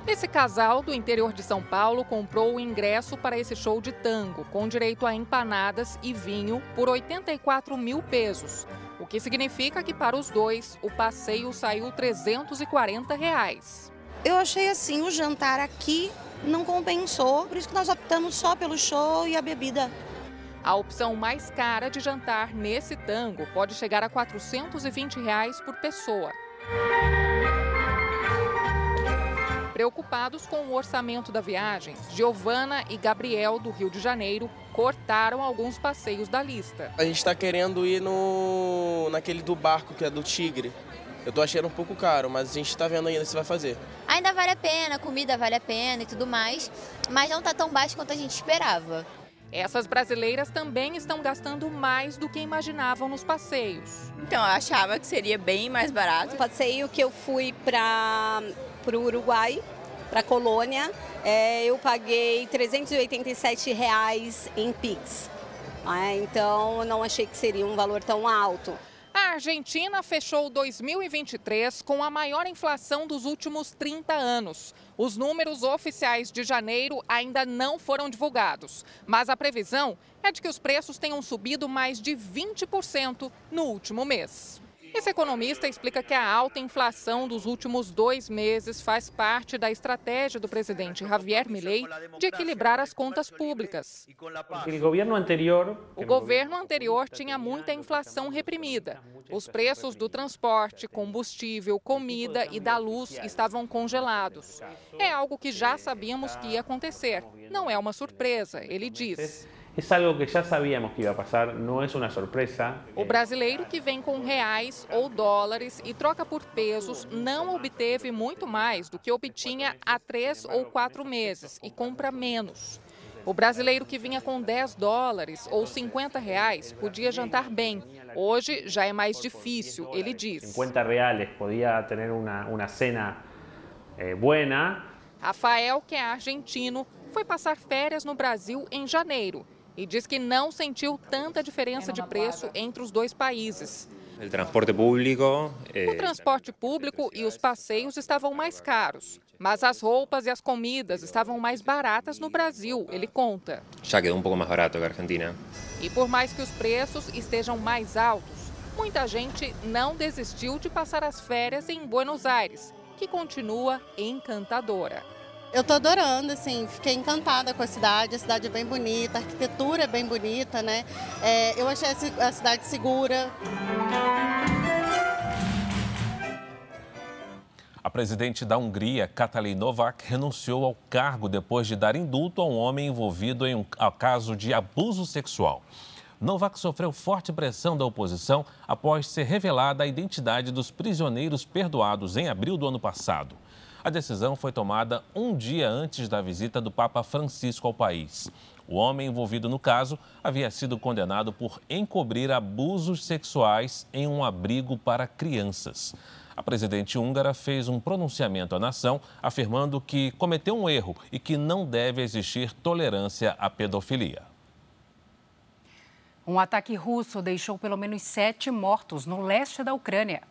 Esse casal do interior de São Paulo comprou o ingresso para esse show de tango, com direito a empanadas e vinho, por 84 mil pesos. O que significa que para os dois o passeio saiu 340 reais. Eu achei assim, o jantar aqui não compensou, por isso que nós optamos só pelo show e a bebida. A opção mais cara de jantar nesse tango pode chegar a 420 reais por pessoa. Preocupados com o orçamento da viagem, Giovana e Gabriel, do Rio de Janeiro, cortaram alguns passeios da lista. A gente está querendo ir no naquele do barco, que é do Tigre. Eu tô achando um pouco caro, mas a gente está vendo ainda se vai fazer. Ainda vale a pena, a comida vale a pena e tudo mais, mas não está tão baixo quanto a gente esperava. Essas brasileiras também estão gastando mais do que imaginavam nos passeios. Então, eu achava que seria bem mais barato. O passeio que eu fui para para o Uruguai, para a Colônia, é, eu paguei 387 reais em Pix. É, então, não achei que seria um valor tão alto. A Argentina fechou 2023 com a maior inflação dos últimos 30 anos. Os números oficiais de janeiro ainda não foram divulgados, mas a previsão é de que os preços tenham subido mais de 20% no último mês. Esse economista explica que a alta inflação dos últimos dois meses faz parte da estratégia do presidente Javier Milei de equilibrar as contas públicas. O governo anterior tinha muita inflação reprimida. Os preços do transporte, combustível, comida e da luz estavam congelados. É algo que já sabíamos que ia acontecer. Não é uma surpresa, ele diz. É algo que já sabíamos que ia passar, não é uma surpresa. O brasileiro que vem com reais ou dólares e troca por pesos não obteve muito mais do que obtinha há três ou quatro meses e compra menos. O brasileiro que vinha com 10 dólares ou 50 reais podia jantar bem. Hoje já é mais difícil, ele diz. 50 reais podia ter uma, uma cena eh, buena. Rafael, que é argentino, foi passar férias no Brasil em janeiro e diz que não sentiu tanta diferença de preço entre os dois países. O transporte público. O transporte público e os passeios estavam mais caros, mas as roupas e as comidas estavam mais baratas no Brasil, ele conta. Já quedou um pouco mais barato que a Argentina. E por mais que os preços estejam mais altos, muita gente não desistiu de passar as férias em Buenos Aires, que continua encantadora. Eu estou adorando, assim, fiquei encantada com a cidade, a cidade é bem bonita, a arquitetura é bem bonita, né? É, eu achei a cidade segura. A presidente da Hungria, Katalin Novak, renunciou ao cargo depois de dar indulto a um homem envolvido em um caso de abuso sexual. Novak sofreu forte pressão da oposição após ser revelada a identidade dos prisioneiros perdoados em abril do ano passado. A decisão foi tomada um dia antes da visita do Papa Francisco ao país. O homem envolvido no caso havia sido condenado por encobrir abusos sexuais em um abrigo para crianças. A presidente húngara fez um pronunciamento à nação afirmando que cometeu um erro e que não deve existir tolerância à pedofilia. Um ataque russo deixou pelo menos sete mortos no leste da Ucrânia.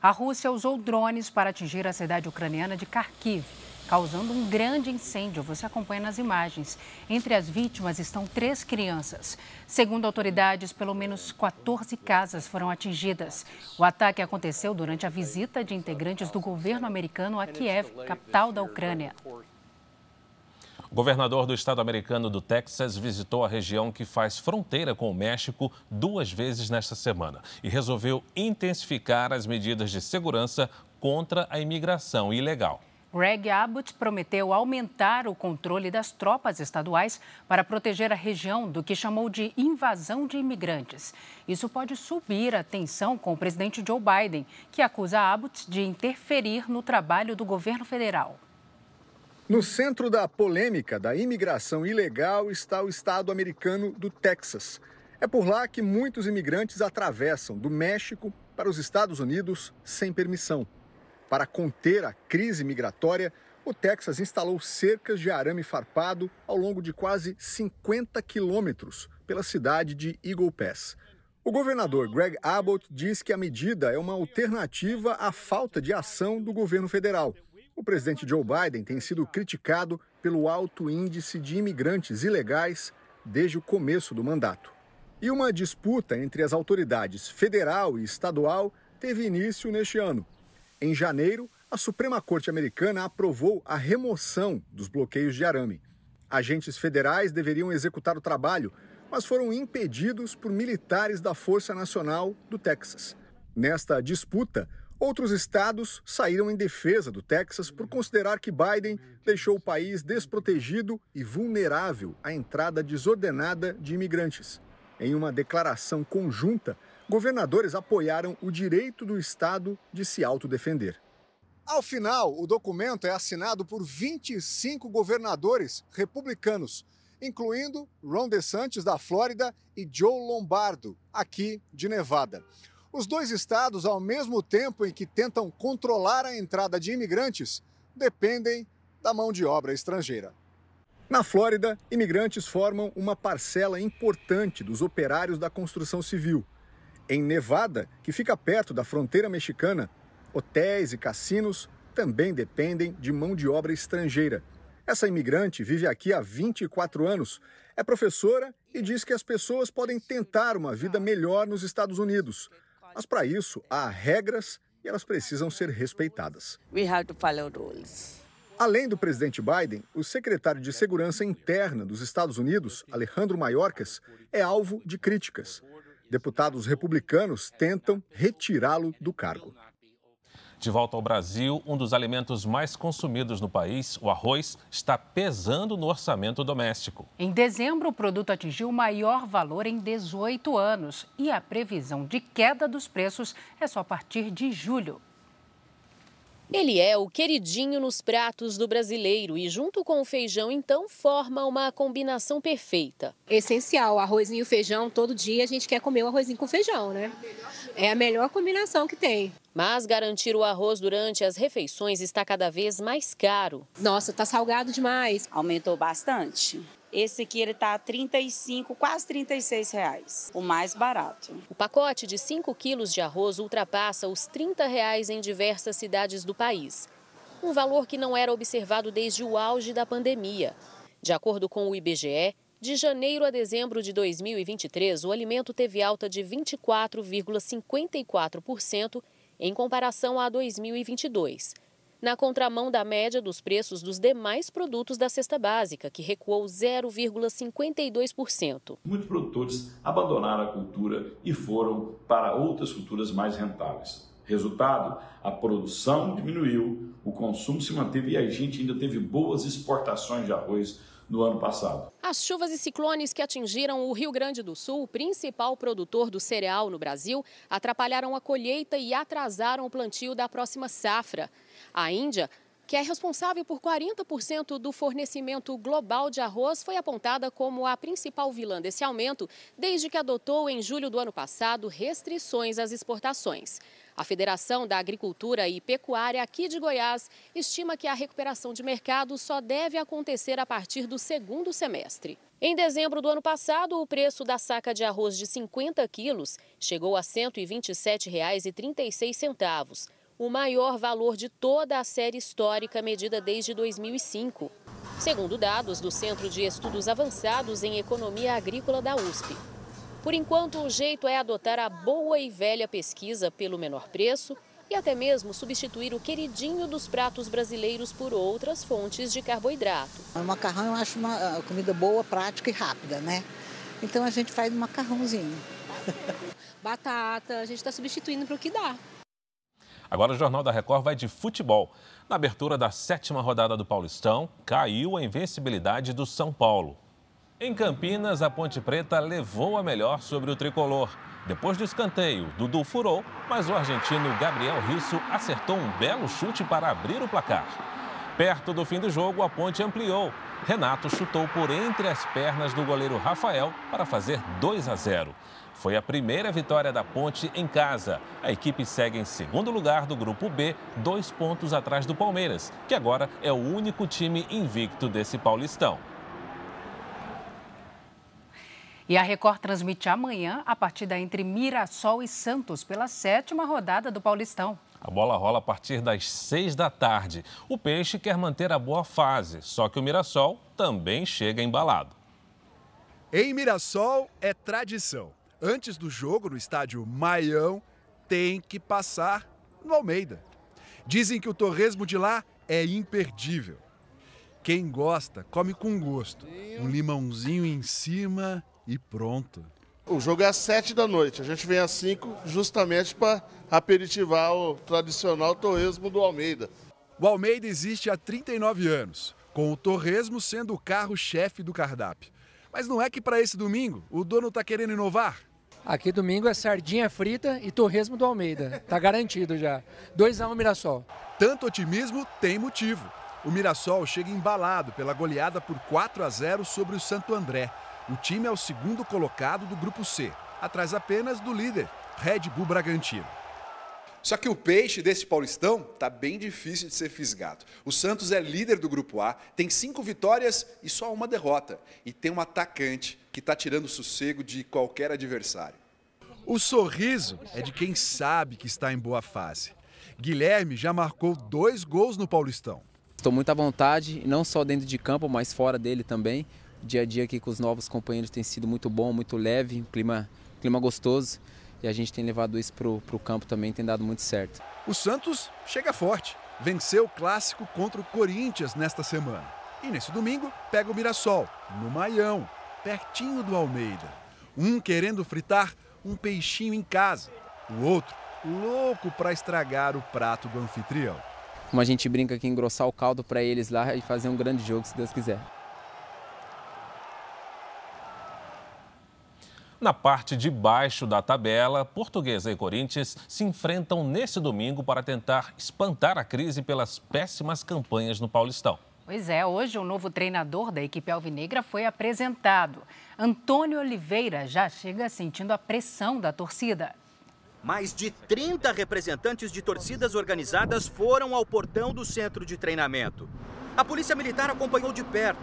A Rússia usou drones para atingir a cidade ucraniana de Kharkiv, causando um grande incêndio. Você acompanha nas imagens. Entre as vítimas estão três crianças. Segundo autoridades, pelo menos 14 casas foram atingidas. O ataque aconteceu durante a visita de integrantes do governo americano a Kiev, capital da Ucrânia. O governador do estado americano do Texas visitou a região que faz fronteira com o México duas vezes nesta semana e resolveu intensificar as medidas de segurança contra a imigração ilegal. Greg Abbott prometeu aumentar o controle das tropas estaduais para proteger a região do que chamou de invasão de imigrantes. Isso pode subir a tensão com o presidente Joe Biden, que acusa Abbott de interferir no trabalho do governo federal. No centro da polêmica da imigração ilegal está o estado americano do Texas. É por lá que muitos imigrantes atravessam do México para os Estados Unidos sem permissão. Para conter a crise migratória, o Texas instalou cercas de arame farpado ao longo de quase 50 quilômetros pela cidade de Eagle Pass. O governador Greg Abbott diz que a medida é uma alternativa à falta de ação do governo federal. O presidente Joe Biden tem sido criticado pelo alto índice de imigrantes ilegais desde o começo do mandato. E uma disputa entre as autoridades federal e estadual teve início neste ano. Em janeiro, a Suprema Corte Americana aprovou a remoção dos bloqueios de arame. Agentes federais deveriam executar o trabalho, mas foram impedidos por militares da Força Nacional do Texas. Nesta disputa, outros estados saíram em defesa do Texas por considerar que Biden deixou o país desprotegido e vulnerável à entrada desordenada de imigrantes. Em uma declaração conjunta, governadores apoiaram o direito do Estado de se autodefender. Ao final, o documento é assinado por 25 governadores republicanos, incluindo Ron DeSantis, da Flórida, e Joe Lombardo, aqui de Nevada. Os dois estados, ao mesmo tempo em que tentam controlar a entrada de imigrantes, dependem da mão de obra estrangeira. Na Flórida, imigrantes formam uma parcela importante dos operários da construção civil. Em Nevada, que fica perto da fronteira mexicana, hotéis e cassinos também dependem de mão de obra estrangeira. Essa imigrante vive aqui há 24 anos, é professora e diz que as pessoas podem tentar uma vida melhor nos Estados Unidos. Mas para isso, há regras e elas precisam ser respeitadas. We have to follow rules. Além do presidente Biden, o secretário de Segurança Interna dos Estados Unidos, Alejandro Mayorkas, é alvo de críticas. Deputados republicanos tentam retirá-lo do cargo. De volta ao Brasil, um dos alimentos mais consumidos no país, o arroz, está pesando no orçamento doméstico. Em dezembro, o produto atingiu o maior valor em 18 anos e a previsão de queda dos preços é só a partir de julho. Ele é o queridinho nos pratos do brasileiro e, junto com o feijão, então, forma uma combinação perfeita. Essencial, arrozinho e feijão, todo dia a gente quer comer o arrozinho com feijão, né? É a melhor combinação que tem. Mas garantir o arroz durante as refeições está cada vez mais caro. Nossa, tá salgado demais. Aumentou bastante. Esse aqui ele tá 35, quase 36 reais, o mais barato. O pacote de 5 quilos de arroz ultrapassa os 30 reais em diversas cidades do país. Um valor que não era observado desde o auge da pandemia. De acordo com o IBGE, de janeiro a dezembro de 2023, o alimento teve alta de 24,54% em comparação a 2022 na contramão da média dos preços dos demais produtos da cesta básica, que recuou 0,52%. Muitos produtores abandonaram a cultura e foram para outras culturas mais rentáveis. Resultado: a produção diminuiu, o consumo se manteve e a gente ainda teve boas exportações de arroz no ano passado. As chuvas e ciclones que atingiram o Rio Grande do Sul, principal produtor do cereal no Brasil, atrapalharam a colheita e atrasaram o plantio da próxima safra. A Índia que é responsável por 40% do fornecimento global de arroz, foi apontada como a principal vilã desse aumento desde que adotou, em julho do ano passado, restrições às exportações. A Federação da Agricultura e Pecuária aqui de Goiás estima que a recuperação de mercado só deve acontecer a partir do segundo semestre. Em dezembro do ano passado, o preço da saca de arroz de 50 quilos chegou a R$ 127,36 o maior valor de toda a série histórica medida desde 2005, segundo dados do Centro de Estudos Avançados em Economia Agrícola da USP. Por enquanto, o jeito é adotar a boa e velha pesquisa pelo menor preço e até mesmo substituir o queridinho dos pratos brasileiros por outras fontes de carboidrato. O macarrão eu acho uma comida boa, prática e rápida, né? Então a gente faz um macarrãozinho. Batata, a gente está substituindo para o que dá. Agora o Jornal da Record vai de futebol. Na abertura da sétima rodada do Paulistão, caiu a invencibilidade do São Paulo. Em Campinas, a Ponte Preta levou a melhor sobre o tricolor. Depois do escanteio, Dudu furou, mas o argentino Gabriel Risso acertou um belo chute para abrir o placar. Perto do fim do jogo, a Ponte ampliou. Renato chutou por entre as pernas do goleiro Rafael para fazer 2 a 0. Foi a primeira vitória da Ponte em casa. A equipe segue em segundo lugar do Grupo B, dois pontos atrás do Palmeiras, que agora é o único time invicto desse Paulistão. E a Record transmite amanhã a partida entre Mirassol e Santos pela sétima rodada do Paulistão. A bola rola a partir das seis da tarde. O Peixe quer manter a boa fase, só que o Mirassol também chega embalado. Em Mirassol é tradição. Antes do jogo no estádio Maião, tem que passar no Almeida. Dizem que o torresmo de lá é imperdível. Quem gosta, come com gosto. Um limãozinho em cima e pronto. O jogo é às 7 da noite. A gente vem às 5 justamente para aperitivar o tradicional torresmo do Almeida. O Almeida existe há 39 anos, com o torresmo sendo o carro-chefe do cardápio. Mas não é que para esse domingo o dono está querendo inovar? Aqui domingo é sardinha frita e torresmo do Almeida. Tá garantido já. 2 a 1 um, Mirassol. Tanto otimismo tem motivo. O Mirassol chega embalado pela goleada por 4 a 0 sobre o Santo André. O time é o segundo colocado do grupo C, atrás apenas do líder, Red Bull Bragantino. Só que o peixe desse Paulistão tá bem difícil de ser fisgado. O Santos é líder do grupo A, tem cinco vitórias e só uma derrota. E tem um atacante que está tirando o sossego de qualquer adversário. O sorriso é de quem sabe que está em boa fase. Guilherme já marcou dois gols no Paulistão. Estou muito à vontade, não só dentro de campo, mas fora dele também. O dia a dia aqui com os novos companheiros tem sido muito bom, muito leve, um clima, clima gostoso. E a gente tem levado isso para o campo também, tem dado muito certo. O Santos chega forte. Venceu o clássico contra o Corinthians nesta semana. E nesse domingo pega o Mirassol, no Maião, pertinho do Almeida. Um querendo fritar um peixinho em casa, o outro louco para estragar o prato do anfitrião. Como a gente brinca aqui, engrossar o caldo para eles lá e fazer um grande jogo, se Deus quiser. Na parte de baixo da tabela, Portuguesa e Corinthians se enfrentam nesse domingo para tentar espantar a crise pelas péssimas campanhas no Paulistão. Pois é, hoje o novo treinador da equipe alvinegra foi apresentado. Antônio Oliveira já chega sentindo a pressão da torcida. Mais de 30 representantes de torcidas organizadas foram ao portão do centro de treinamento. A Polícia Militar acompanhou de perto.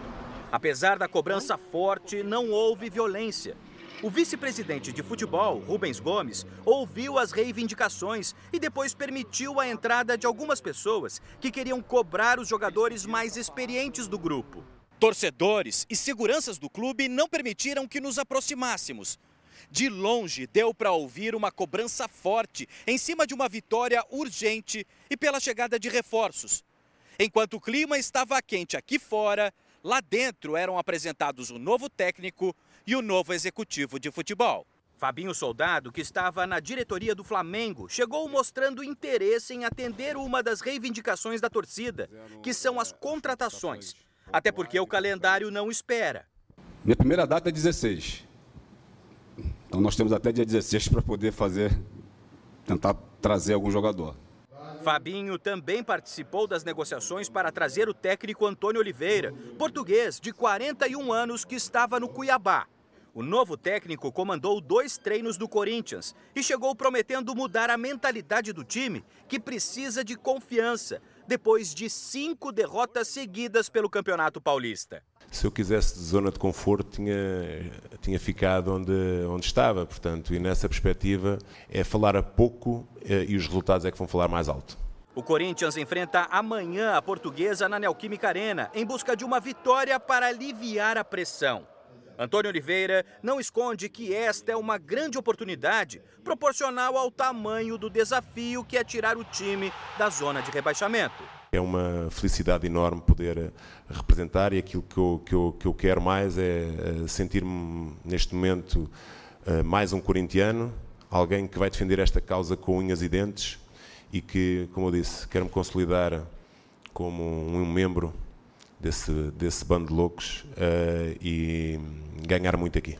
Apesar da cobrança forte, não houve violência. O vice-presidente de futebol, Rubens Gomes, ouviu as reivindicações e depois permitiu a entrada de algumas pessoas que queriam cobrar os jogadores mais experientes do grupo. Torcedores e seguranças do clube não permitiram que nos aproximássemos. De longe deu para ouvir uma cobrança forte em cima de uma vitória urgente e pela chegada de reforços. Enquanto o clima estava quente aqui fora, lá dentro eram apresentados o novo técnico, e o novo executivo de futebol. Fabinho Soldado, que estava na diretoria do Flamengo, chegou mostrando interesse em atender uma das reivindicações da torcida, que são as contratações. Até porque o calendário não espera. Minha primeira data é 16. Então nós temos até dia 16 para poder fazer, tentar trazer algum jogador. Fabinho também participou das negociações para trazer o técnico Antônio Oliveira, português de 41 anos que estava no Cuiabá. O novo técnico comandou dois treinos do Corinthians e chegou prometendo mudar a mentalidade do time, que precisa de confiança, depois de cinco derrotas seguidas pelo Campeonato Paulista. Se eu quisesse zona de conforto, tinha, tinha ficado onde, onde estava, portanto, e nessa perspectiva é falar a pouco eh, e os resultados é que vão falar mais alto. O Corinthians enfrenta amanhã a portuguesa na Neoquímica Arena, em busca de uma vitória para aliviar a pressão. Antônio Oliveira não esconde que esta é uma grande oportunidade proporcional ao tamanho do desafio que é tirar o time da zona de rebaixamento. É uma felicidade enorme poder eh, representar e aquilo que eu, que eu, que eu quero mais é eh, sentir-me neste momento eh, mais um corintiano, alguém que vai defender esta causa com unhas e dentes e que, como eu disse, quero me consolidar como um membro desse, desse bando de loucos uh, e ganhar muito aqui.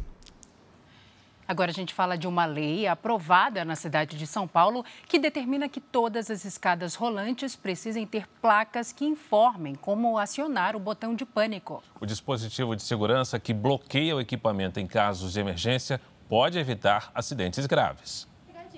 Agora a gente fala de uma lei aprovada na cidade de São Paulo que determina que todas as escadas rolantes precisem ter placas que informem como acionar o botão de pânico. O dispositivo de segurança que bloqueia o equipamento em casos de emergência pode evitar acidentes graves.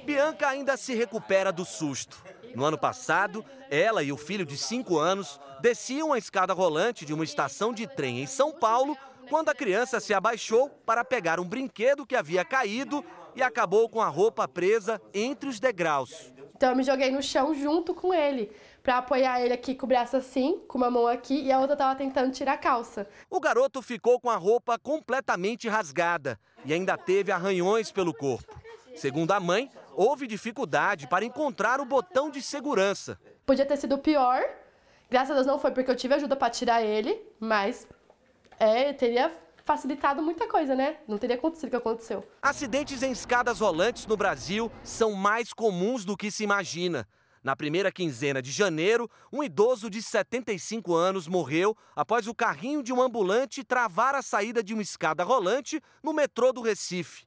Bianca ainda se recupera do susto. No ano passado, ela e o filho de 5 anos desciam a escada rolante de uma estação de trem em São Paulo quando a criança se abaixou para pegar um brinquedo que havia caído e acabou com a roupa presa entre os degraus. Então eu me joguei no chão junto com ele, para apoiar ele aqui com o braço assim, com uma mão aqui e a outra estava tentando tirar a calça. O garoto ficou com a roupa completamente rasgada e ainda teve arranhões pelo corpo. Segundo a mãe, houve dificuldade para encontrar o botão de segurança. Podia ter sido pior. Graças a Deus não foi porque eu tive ajuda para tirar ele, mas é, teria facilitado muita coisa, né? Não teria acontecido o que aconteceu. Acidentes em escadas rolantes no Brasil são mais comuns do que se imagina. Na primeira quinzena de janeiro, um idoso de 75 anos morreu após o carrinho de um ambulante travar a saída de uma escada rolante no metrô do Recife.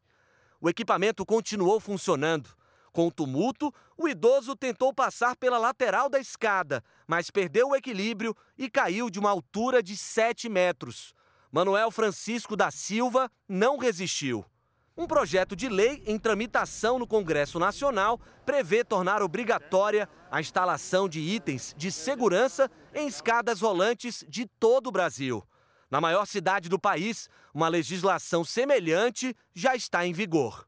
O equipamento continuou funcionando. Com o tumulto, o idoso tentou passar pela lateral da escada, mas perdeu o equilíbrio e caiu de uma altura de 7 metros. Manuel Francisco da Silva não resistiu. Um projeto de lei em tramitação no Congresso Nacional prevê tornar obrigatória a instalação de itens de segurança em escadas rolantes de todo o Brasil. Na maior cidade do país, uma legislação semelhante já está em vigor.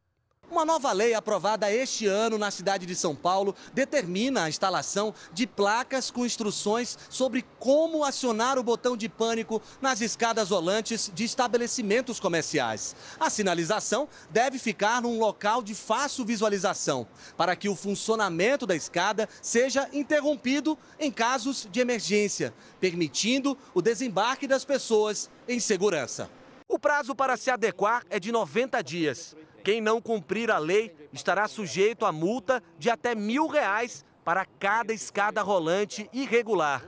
Uma nova lei aprovada este ano na cidade de São Paulo determina a instalação de placas com instruções sobre como acionar o botão de pânico nas escadas rolantes de estabelecimentos comerciais. A sinalização deve ficar num local de fácil visualização, para que o funcionamento da escada seja interrompido em casos de emergência, permitindo o desembarque das pessoas em segurança. O prazo para se adequar é de 90 dias. Quem não cumprir a lei estará sujeito a multa de até mil reais para cada escada rolante irregular.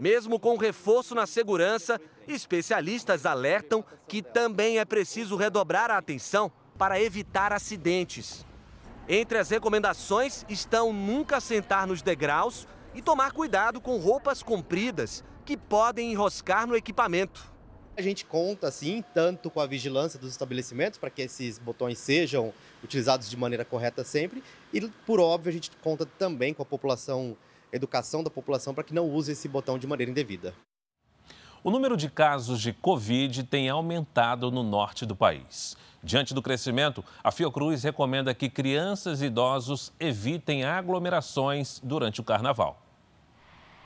Mesmo com reforço na segurança, especialistas alertam que também é preciso redobrar a atenção para evitar acidentes. Entre as recomendações estão nunca sentar nos degraus e tomar cuidado com roupas compridas que podem enroscar no equipamento. A gente conta, assim, tanto com a vigilância dos estabelecimentos para que esses botões sejam utilizados de maneira correta sempre, e, por óbvio, a gente conta também com a população, educação da população para que não use esse botão de maneira indevida. O número de casos de Covid tem aumentado no norte do país. Diante do crescimento, a Fiocruz recomenda que crianças e idosos evitem aglomerações durante o carnaval.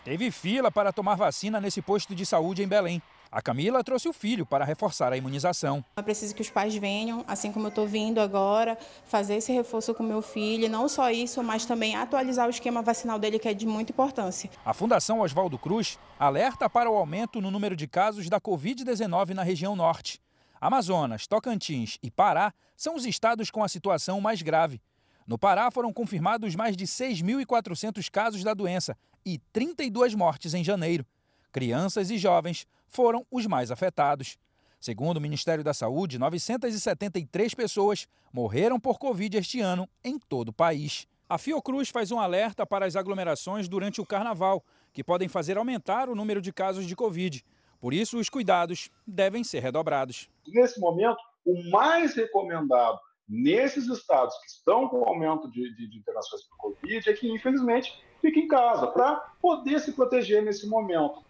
Teve fila para tomar vacina nesse posto de saúde em Belém. A Camila trouxe o filho para reforçar a imunização. É preciso que os pais venham, assim como eu estou vindo agora, fazer esse reforço com meu filho. Não só isso, mas também atualizar o esquema vacinal dele, que é de muita importância. A Fundação Oswaldo Cruz alerta para o aumento no número de casos da Covid-19 na região norte. Amazonas, Tocantins e Pará são os estados com a situação mais grave. No Pará foram confirmados mais de 6.400 casos da doença e 32 mortes em janeiro. Crianças e jovens foram os mais afetados. Segundo o Ministério da Saúde, 973 pessoas morreram por Covid este ano em todo o país. A Fiocruz faz um alerta para as aglomerações durante o carnaval, que podem fazer aumentar o número de casos de Covid. Por isso, os cuidados devem ser redobrados. Nesse momento, o mais recomendado nesses estados que estão com aumento de, de, de internações por Covid é que, infelizmente, fique em casa para poder se proteger nesse momento.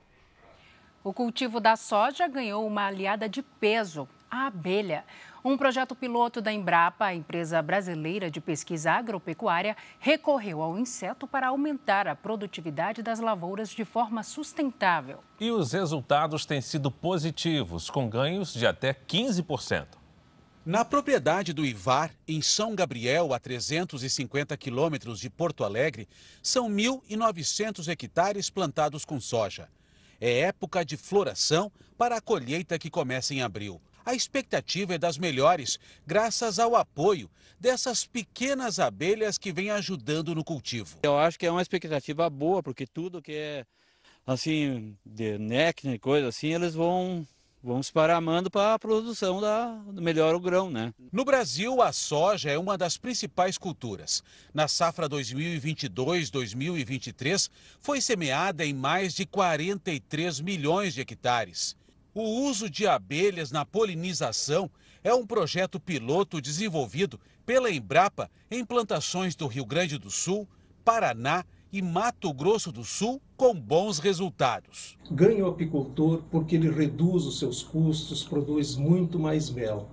O cultivo da soja ganhou uma aliada de peso, a abelha. Um projeto piloto da Embrapa, a empresa brasileira de pesquisa agropecuária, recorreu ao inseto para aumentar a produtividade das lavouras de forma sustentável. E os resultados têm sido positivos, com ganhos de até 15%. Na propriedade do Ivar, em São Gabriel, a 350 quilômetros de Porto Alegre, são 1.900 hectares plantados com soja. É época de floração para a colheita que começa em abril. a expectativa é das melhores, graças ao apoio dessas pequenas abelhas que vêm ajudando no cultivo. Eu acho que é uma expectativa boa, porque tudo que é assim, de néctar e coisa assim, eles vão vão esparramando para a produção da melhor o grão, né? No Brasil, a soja é uma das principais culturas. Na safra 2022-2023, foi semeada em mais de 43 milhões de hectares. O uso de abelhas na polinização é um projeto piloto desenvolvido pela Embrapa em plantações do Rio Grande do Sul, Paraná e Mato Grosso do Sul com bons resultados. Ganha o apicultor porque ele reduz os seus custos, produz muito mais mel.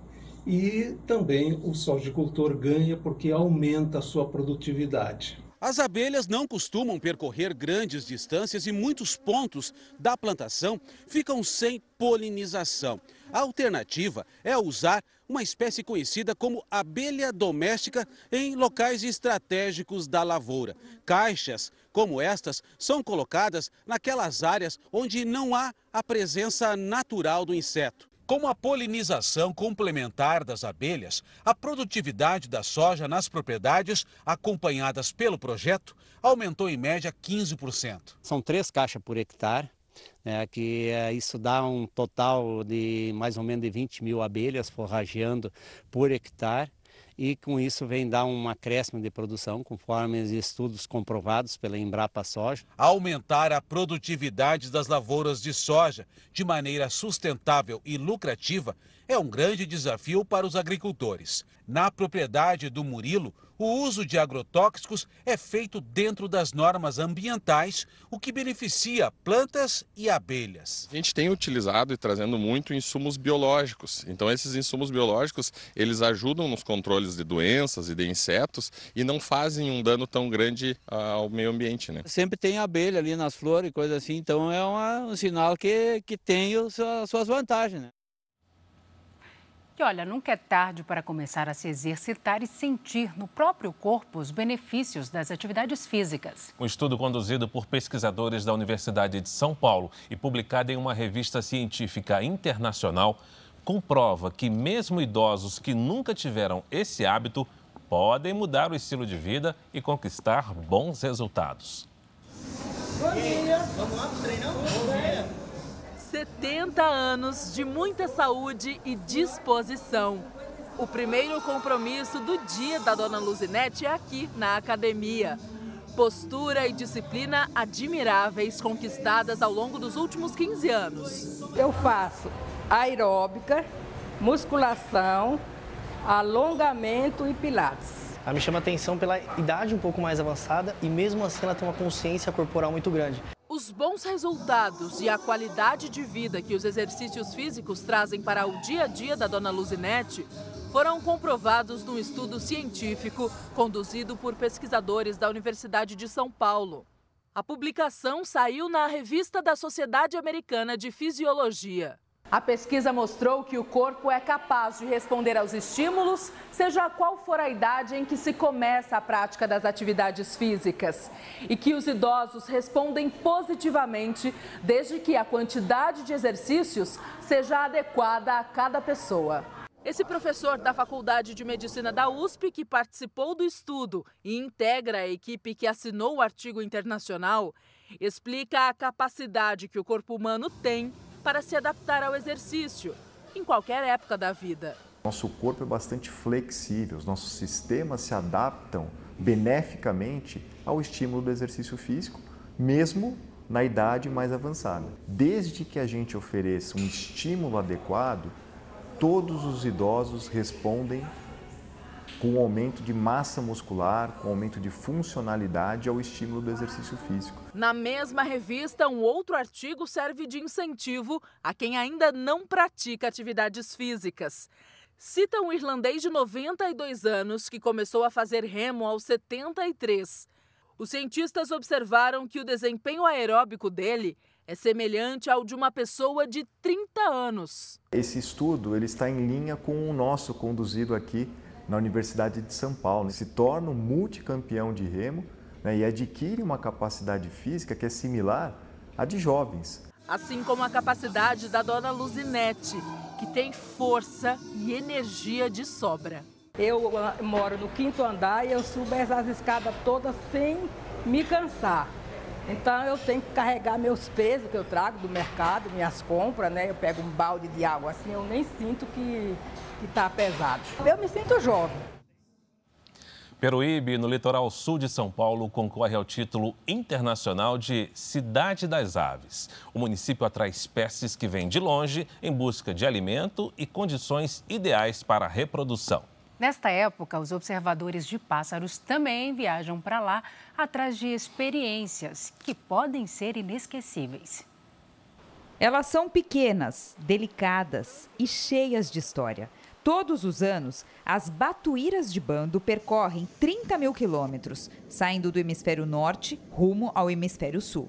E também o sojicultor ganha porque aumenta a sua produtividade. As abelhas não costumam percorrer grandes distâncias e muitos pontos da plantação ficam sem polinização. A alternativa é usar uma espécie conhecida como abelha doméstica em locais estratégicos da lavoura. Caixas como estas são colocadas naquelas áreas onde não há a presença natural do inseto. Com a polinização complementar das abelhas, a produtividade da soja nas propriedades acompanhadas pelo projeto aumentou em média 15%. São três caixas por hectare, né, que é, isso dá um total de mais ou menos de 20 mil abelhas forrageando por hectare e com isso vem dar um acréscimo de produção, conforme os estudos comprovados pela Embrapa Soja. Aumentar a produtividade das lavouras de soja de maneira sustentável e lucrativa é um grande desafio para os agricultores. Na propriedade do Murilo, o uso de agrotóxicos é feito dentro das normas ambientais, o que beneficia plantas e abelhas. A gente tem utilizado e trazendo muito insumos biológicos. Então esses insumos biológicos, eles ajudam nos controles de doenças e de insetos e não fazem um dano tão grande ao meio ambiente, né? Sempre tem abelha ali nas flores e coisa assim, então é uma, um sinal que, que tem as suas vantagens, né? E olha, nunca é tarde para começar a se exercitar e sentir no próprio corpo os benefícios das atividades físicas. Um estudo conduzido por pesquisadores da Universidade de São Paulo e publicado em uma revista científica internacional comprova que mesmo idosos que nunca tiveram esse hábito podem mudar o estilo de vida e conquistar bons resultados. Bom dia, vamos lá treinar? Bom dia. 70 anos de muita saúde e disposição. O primeiro compromisso do dia da Dona Luzinete é aqui, na academia. Postura e disciplina admiráveis conquistadas ao longo dos últimos 15 anos. Eu faço aeróbica, musculação, alongamento e pilates. Ela me chama atenção pela idade um pouco mais avançada e mesmo assim ela tem uma consciência corporal muito grande. Os bons resultados e a qualidade de vida que os exercícios físicos trazem para o dia a dia da dona Luzinete foram comprovados num estudo científico conduzido por pesquisadores da Universidade de São Paulo. A publicação saiu na Revista da Sociedade Americana de Fisiologia. A pesquisa mostrou que o corpo é capaz de responder aos estímulos, seja qual for a idade em que se começa a prática das atividades físicas, e que os idosos respondem positivamente desde que a quantidade de exercícios seja adequada a cada pessoa. Esse professor da Faculdade de Medicina da USP, que participou do estudo e integra a equipe que assinou o artigo internacional, explica a capacidade que o corpo humano tem para se adaptar ao exercício, em qualquer época da vida. Nosso corpo é bastante flexível, os nossos sistemas se adaptam beneficamente ao estímulo do exercício físico, mesmo na idade mais avançada. Desde que a gente ofereça um estímulo adequado, todos os idosos respondem com um aumento de massa muscular, com um aumento de funcionalidade ao estímulo do exercício físico. Na mesma revista, um outro artigo serve de incentivo a quem ainda não pratica atividades físicas. Cita um irlandês de 92 anos que começou a fazer remo aos 73. Os cientistas observaram que o desempenho aeróbico dele é semelhante ao de uma pessoa de 30 anos. Esse estudo ele está em linha com o nosso conduzido aqui na Universidade de São Paulo. Se torna um multicampeão de remo né, e adquire uma capacidade física que é similar à de jovens. assim como a capacidade da dona Luzinete, que tem força e energia de sobra. Eu ah, moro no quinto andar e eu subo essas escadas todas sem me cansar. Então eu tenho que carregar meus pesos que eu trago do mercado, minhas compras, né? Eu pego um balde de água assim, eu nem sinto que está pesado. Eu me sinto jovem. Peruíbe, no litoral sul de São Paulo, concorre ao título internacional de Cidade das Aves. O município atrai espécies que vêm de longe em busca de alimento e condições ideais para a reprodução. Nesta época, os observadores de pássaros também viajam para lá atrás de experiências que podem ser inesquecíveis. Elas são pequenas, delicadas e cheias de história. Todos os anos, as batuíras de bando percorrem 30 mil quilômetros, saindo do hemisfério norte rumo ao hemisfério sul.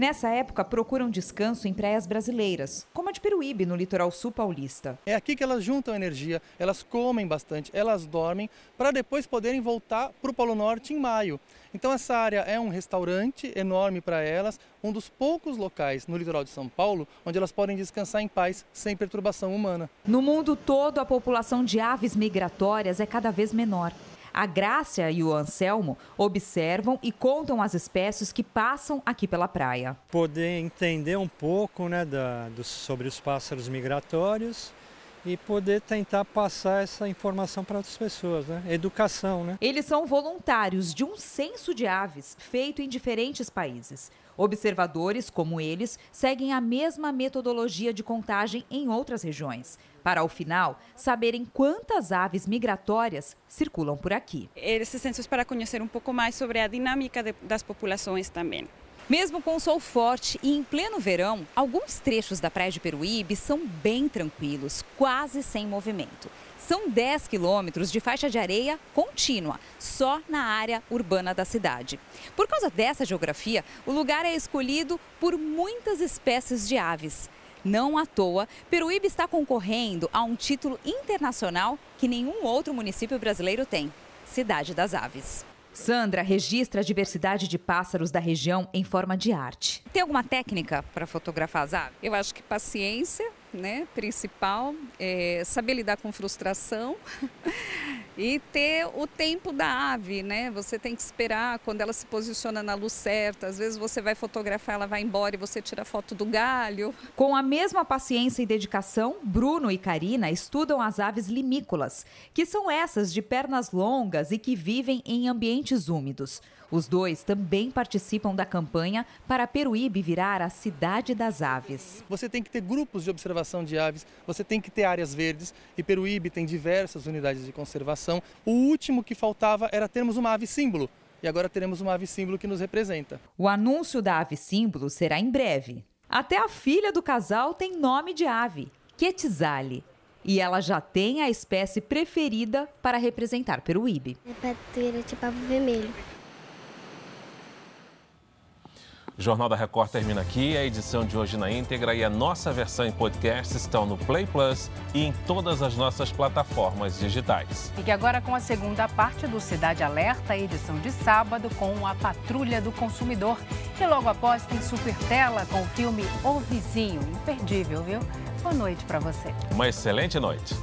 Nessa época, procuram descanso em praias brasileiras, como a de Peruíbe, no litoral sul paulista. É aqui que elas juntam energia, elas comem bastante, elas dormem, para depois poderem voltar para o Polo Norte em maio. Então, essa área é um restaurante enorme para elas, um dos poucos locais no litoral de São Paulo onde elas podem descansar em paz, sem perturbação humana. No mundo todo, a população de aves migratórias é cada vez menor. A Grácia e o Anselmo observam e contam as espécies que passam aqui pela praia. Poder entender um pouco né, da, do, sobre os pássaros migratórios e poder tentar passar essa informação para outras pessoas, né? Educação, né? Eles são voluntários de um censo de aves feito em diferentes países. Observadores, como eles, seguem a mesma metodologia de contagem em outras regiões, para ao final saberem quantas aves migratórias circulam por aqui. Esses censos para conhecer um pouco mais sobre a dinâmica de, das populações também. Mesmo com sol forte e em pleno verão, alguns trechos da praia de Peruíbe são bem tranquilos, quase sem movimento. São 10 quilômetros de faixa de areia contínua, só na área urbana da cidade. Por causa dessa geografia, o lugar é escolhido por muitas espécies de aves. Não à toa, Peruíbe está concorrendo a um título internacional que nenhum outro município brasileiro tem: Cidade das Aves. Sandra registra a diversidade de pássaros da região em forma de arte. Tem alguma técnica para fotografar as aves? Eu acho que paciência, né, principal, é saber lidar com frustração e ter o tempo da ave, né? Você tem que esperar quando ela se posiciona na luz certa. Às vezes você vai fotografar, ela vai embora e você tira foto do galho. Com a mesma paciência e dedicação, Bruno e Karina estudam as aves limícolas, que são essas de pernas longas e que vivem em ambientes úmidos. Os dois também participam da campanha para Peruíbe virar a cidade das aves. Você tem que ter grupos de observação de aves, você tem que ter áreas verdes e Peruíbe tem diversas unidades de conservação. O último que faltava era termos uma ave símbolo. E agora teremos uma ave símbolo que nos representa. O anúncio da ave símbolo será em breve. Até a filha do casal tem nome de ave, Quetzale. E ela já tem a espécie preferida para representar Peruíbe. É pateira de pavo vermelho. O Jornal da Record termina aqui. A edição de hoje na íntegra e a nossa versão em podcast estão no Play Plus e em todas as nossas plataformas digitais. Fique agora com a segunda parte do Cidade Alerta, edição de sábado, com a Patrulha do Consumidor. E logo após tem Super Tela com o filme O Vizinho. Imperdível, viu? Boa noite para você. Uma excelente noite.